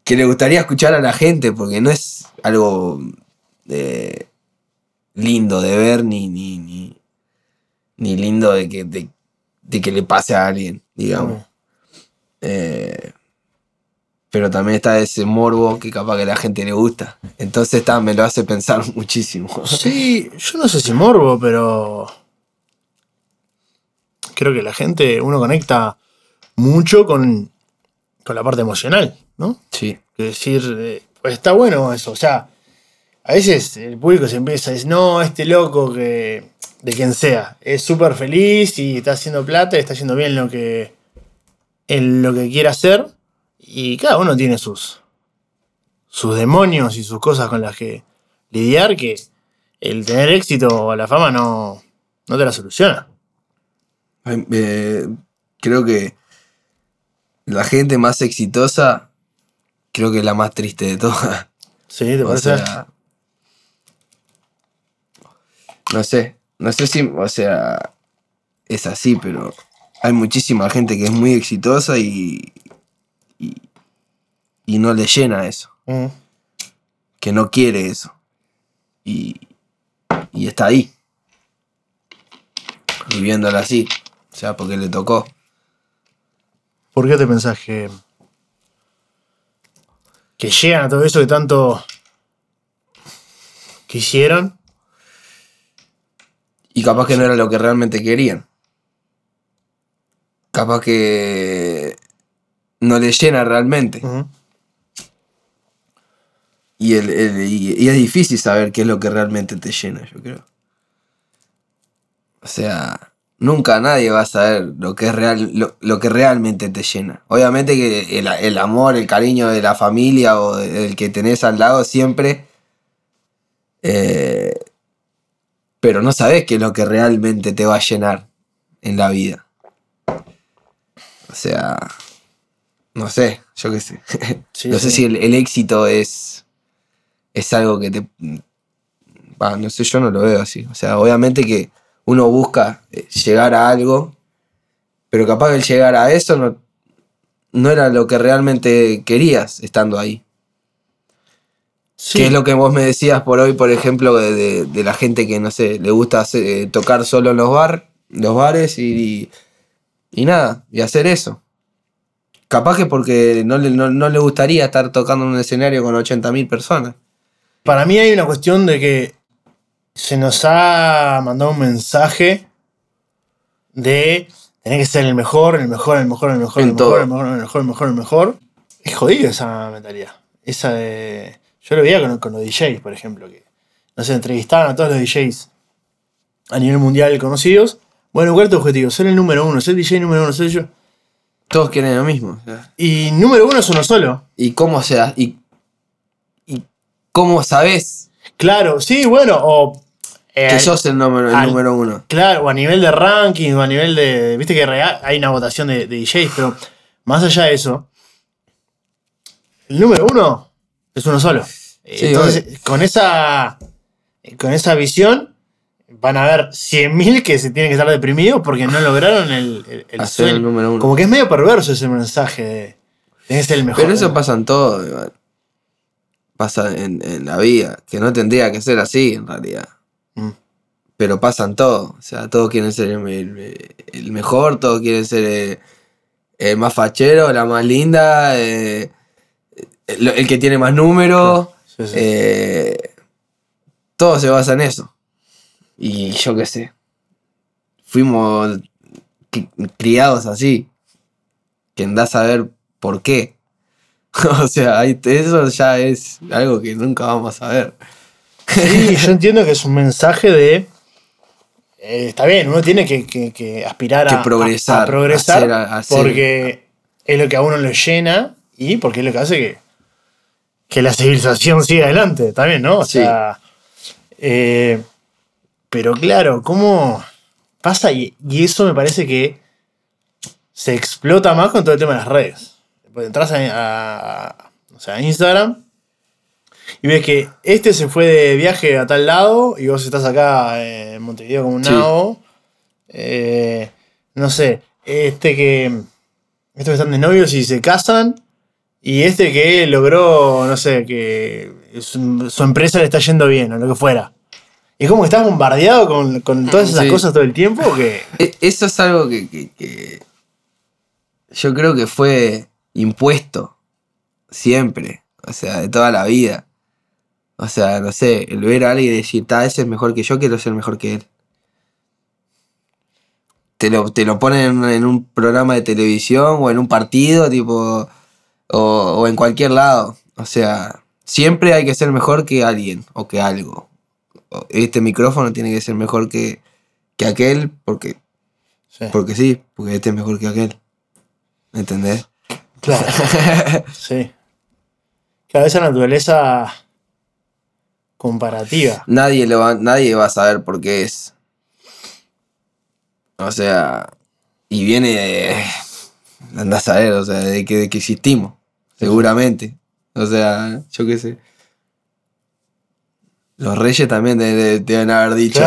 que le gustaría escuchar a la gente, porque no es algo eh, lindo de ver ni, ni, ni, ni lindo de que, de, de que le pase a alguien, digamos. Eh, pero también está ese morbo que capaz que a la gente le gusta. Entonces está, me lo hace pensar [LAUGHS] muchísimo. Sí, yo no sé si morbo, pero. Creo que la gente, uno conecta mucho con, con la parte emocional, ¿no? Sí. Que decir, eh, pues está bueno eso. O sea, a veces el público se empieza a decir, no, este loco que. de quien sea, es súper feliz y está haciendo plata y está haciendo bien lo que. en lo que quiere hacer. Y cada uno tiene sus. sus demonios y sus cosas con las que lidiar que el tener éxito o la fama no, no te la soluciona. Eh, creo que la gente más exitosa, creo que es la más triste de todas. ¿Sí? ¿Te O parece? sea, no sé, no sé si, o sea, es así, pero hay muchísima gente que es muy exitosa y, y, y no le llena eso, Mm. que no quiere eso. Y, y está ahí, viviéndola así, o sea, porque le tocó. ¿Por qué te pensás que. que llegan a todo eso que tanto. quisieron? Y capaz que no era lo que realmente querían. Capaz que no le llena realmente. Y, el- el- y- y es difícil saber qué es lo que realmente te llena, yo creo. O sea, nunca nadie va a saber lo que, es real, lo, lo que realmente te llena. Obviamente que el, el amor, el cariño de la familia o del que tenés al lado siempre. eh, pero no sabes qué es lo que realmente te va a llenar en la vida. O sea, no sé, yo qué sé. [LAUGHS] Sí, no sé sí. si el, el éxito es, es algo que te... No sé, yo no lo veo así. O sea, obviamente que uno busca eh, llegar a algo, pero capaz que el llegar a eso no, no era lo que realmente querías estando ahí. Sí. Que es lo que vos me decías por hoy, por ejemplo, de, de- de la gente que, no sé, le gusta hacer- eh, tocar solo en los, bar, los bares y, y, nada, y hacer eso. Capaz que porque no le, no, no le gustaría estar tocando en un escenario con 80.000 personas. Para mí hay una cuestión de que se nos ha mandado un mensaje de tener que ser el mejor, el mejor, el mejor, el mejor, el mejor, el mejor, el mejor, el mejor, el mejor. Es jodido esa mentalidad. Esa de. Yo lo veía con, con los DJs, por ejemplo, que no sé, entrevistaban a todos los DJs a nivel mundial conocidos. Bueno, ¿cuál es tu objetivo? Ser el número uno, ser el DJ número uno, ser yo. Todos quieren lo mismo. Y número uno es uno solo. ¿Y cómo sea? ¿Y, y cómo sabes Claro, sí, bueno, o. eh, que sos el número, el al- número uno? Claro, o a nivel de ranking, o a nivel de. Viste que hay una votación de, de DJs, pero más allá de eso, el número uno es uno solo. Sí, Entonces, con esa. Con esa visión, van a haber 100.000 que se tienen que estar deprimidos porque no lograron el, el, el Hacer sueño. el número uno. Como que es medio perverso ese mensaje de ser el mejor. Pero eso pasa en todo, igual. Pasa en, en la vida, que no tendría que ser así en realidad. Mm. Pero pasa en todo. O sea, todos quieren ser el, el- el mejor, todos quieren ser eh, el, más fachero, la más linda, eh, el, que tiene más números. Sí, sí. eh, todo se basa en eso. Y yo qué sé. Fuimos cri- criados así. Que andás a ver por qué. [LAUGHS] o sea, eso ya es algo que nunca vamos a ver. Sí, [LAUGHS] yo entiendo que es un mensaje de. eh, está bien, uno tiene que, que- que aspirar a, progresar, a- a progresar hacer- a- hacer- porque es lo que a uno lo llena y porque es lo que hace que, que la civilización siga adelante también, ¿no? O Sí. sea, eh, pero claro, ¿cómo pasa? Y, y eso me parece que se explota más con todo el tema de las redes. Pues entras a, a- o sea, a Instagram y ves que este se fue de viaje a tal lado y vos estás acá en Montevideo como un Sí. nabo. Eh, no sé, este que. Estos que están de novios y se casan. Y este que logró, no sé, que su, su empresa le está yendo bien o lo que fuera. Y es como que estás bombardeado con, con todas esas Sí. cosas todo el tiempo que. Eso es algo que, que- que yo creo que fue impuesto siempre, o sea, de toda la vida. O sea, no sé, el ver a alguien y decir, ta, ese es mejor que yo, quiero ser mejor que él. Te lo, te lo ponen en, un programa de televisión o en un partido, tipo, o, o en cualquier lado. O sea, siempre hay que ser mejor que alguien o que algo. Este micrófono tiene que ser mejor que, que aquel porque Sí, porque sí, porque este es mejor que aquel. ¿Me entendés? Claro. [LAUGHS] Sí. Claro, esa naturaleza comparativa. nadie, lo va, nadie va a saber por qué es. O sea, y viene de. Andás a ver, o sea, de que, de que existimos, seguramente. O sea, yo qué sé. Los reyes también de- de- deben haber dicho,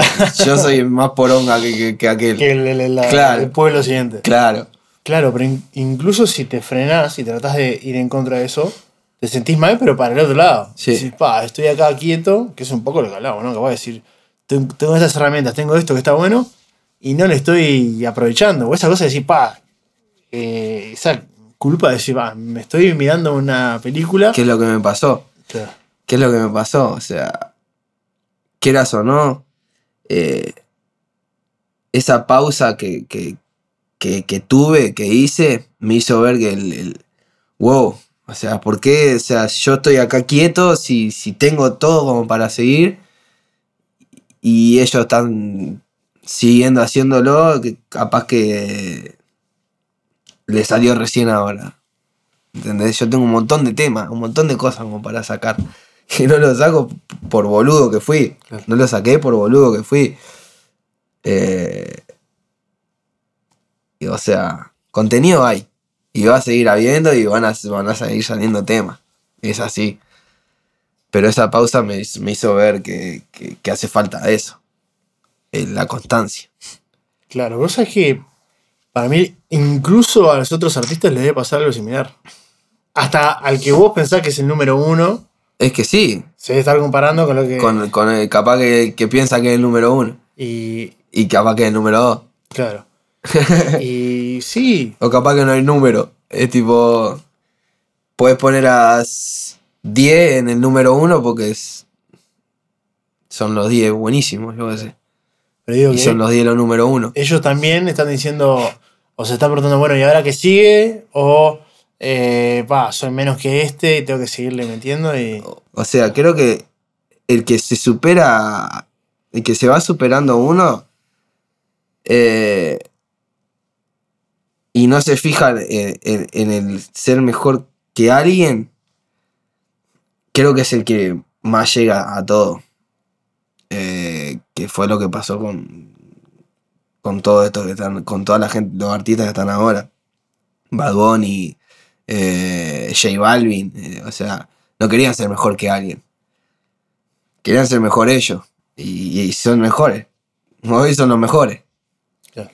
yo soy más poronga que, que- que aquel. Que el, el- Claro. el pueblo siguiente. Claro, Claro, pero in- incluso si te frenás y tratás de ir en contra de eso, te sentís mal, pero para el otro lado. Sí. Decís, pa, estoy acá quieto, que es un poco lo que hablamos, ¿no? Que voy a decir, "Ten- tengo estas herramientas, tengo esto que está bueno, y no le estoy aprovechando. O esa cosa de decir, pa, eh, esa culpa de decir, pa, me estoy mirando una película. ¿qué es lo que me pasó? Claro. ¿Qué es lo que me pasó? O sea, quieras o no, eh, esa pausa que, que, que- que tuve, que hice, me hizo ver que el, el- wow, o sea, ¿por qué? O sea, yo estoy acá quieto si, si tengo todo como para seguir y ellos están siguiendo haciéndolo, que capaz que le salió recién ahora. ¿Entendés? Yo tengo un montón de temas, un montón de cosas como para sacar. [LAUGHS] Que no lo saco por boludo que fui. No lo saqué por boludo que fui. Eh, o sea, contenido hay. Y va a seguir habiendo y van a, van a seguir saliendo temas. Es así. Pero esa pausa me, me hizo ver que, que- que hace falta eso. La constancia. Claro, vos sabés que para mí, incluso a los otros artistas les debe pasar algo similar. Hasta al que vos pensás que es el número uno, Es que sí. se debe estar comparando con lo que. Con, con el capaz que, que piensa que es el número uno. Y. Y capaz que es el número dos. Claro. [LAUGHS] y sí, O capaz que no hay número. Es tipo. Puedes poner a s- 10 en el número 1 porque es, son los 10 buenísimos, yo qué sé. pero digo Y que son los 10 los número 1. ellos también están diciendo, o se están preguntando, bueno, ¿y ahora qué sigue? O, eh, pa, soy menos que este y tengo que seguirle metiendo. Y, O sea, creo que el que se supera. El que se va superando uno. eh, y no se fija en, en- en el ser mejor que alguien. Creo que es el que más llega a todo. Eh, que fue lo que pasó con. Con todo esto que están. Con toda la gente, los artistas que están ahora. Bad Bunny, eh, J Balvin. eh, o sea, no querían ser mejor que alguien. Querían ser mejor ellos. Y, y son mejores. Hoy son los mejores. Claro.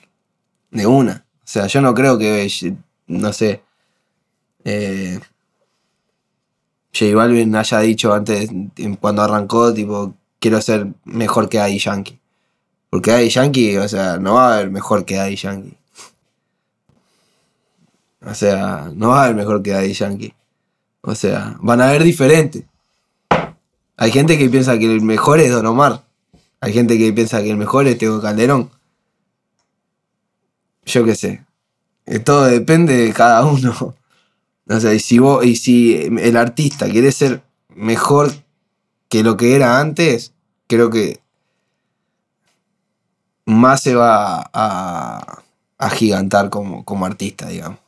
De una. O sea, yo no creo que, no sé, eh, J Balvin haya dicho antes, cuando arrancó, tipo, quiero ser mejor que Daddy Yankee. Porque Daddy Yankee, o sea, no va a haber mejor que Daddy Yankee. O sea, no va a haber mejor que Daddy Yankee. O sea, van a haber diferentes. Hay gente que piensa que el mejor es Don Omar. Hay gente que piensa que el mejor es Tego Calderón. Yo qué sé. Eh, Todo depende de cada uno. [LAUGHS] O sea, y si vos, y si el artista quiere ser mejor que lo que era antes, creo que más se va a, a gigantar como, como artista, digamos.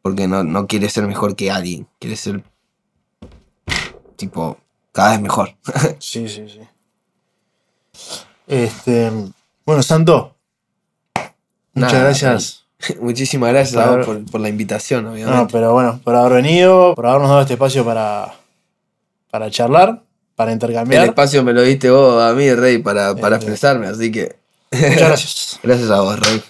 Porque no, no quiere ser mejor que alguien, quiere ser tipo cada vez mejor. [LAUGHS] Sí, sí, sí. Este, bueno, Santo. Muchas Nada, gracias. [LAUGHS] Muchísimas gracias a Claro. vos por, por la invitación, No, obviamente. pero bueno, por haber venido, por habernos dado este espacio para, para charlar, para el intercambiar. espacio me lo diste vos a mí, Rey, para, para Este. expresarme, así que Muchas [LAUGHS] gracias. gracias a vos, Rey.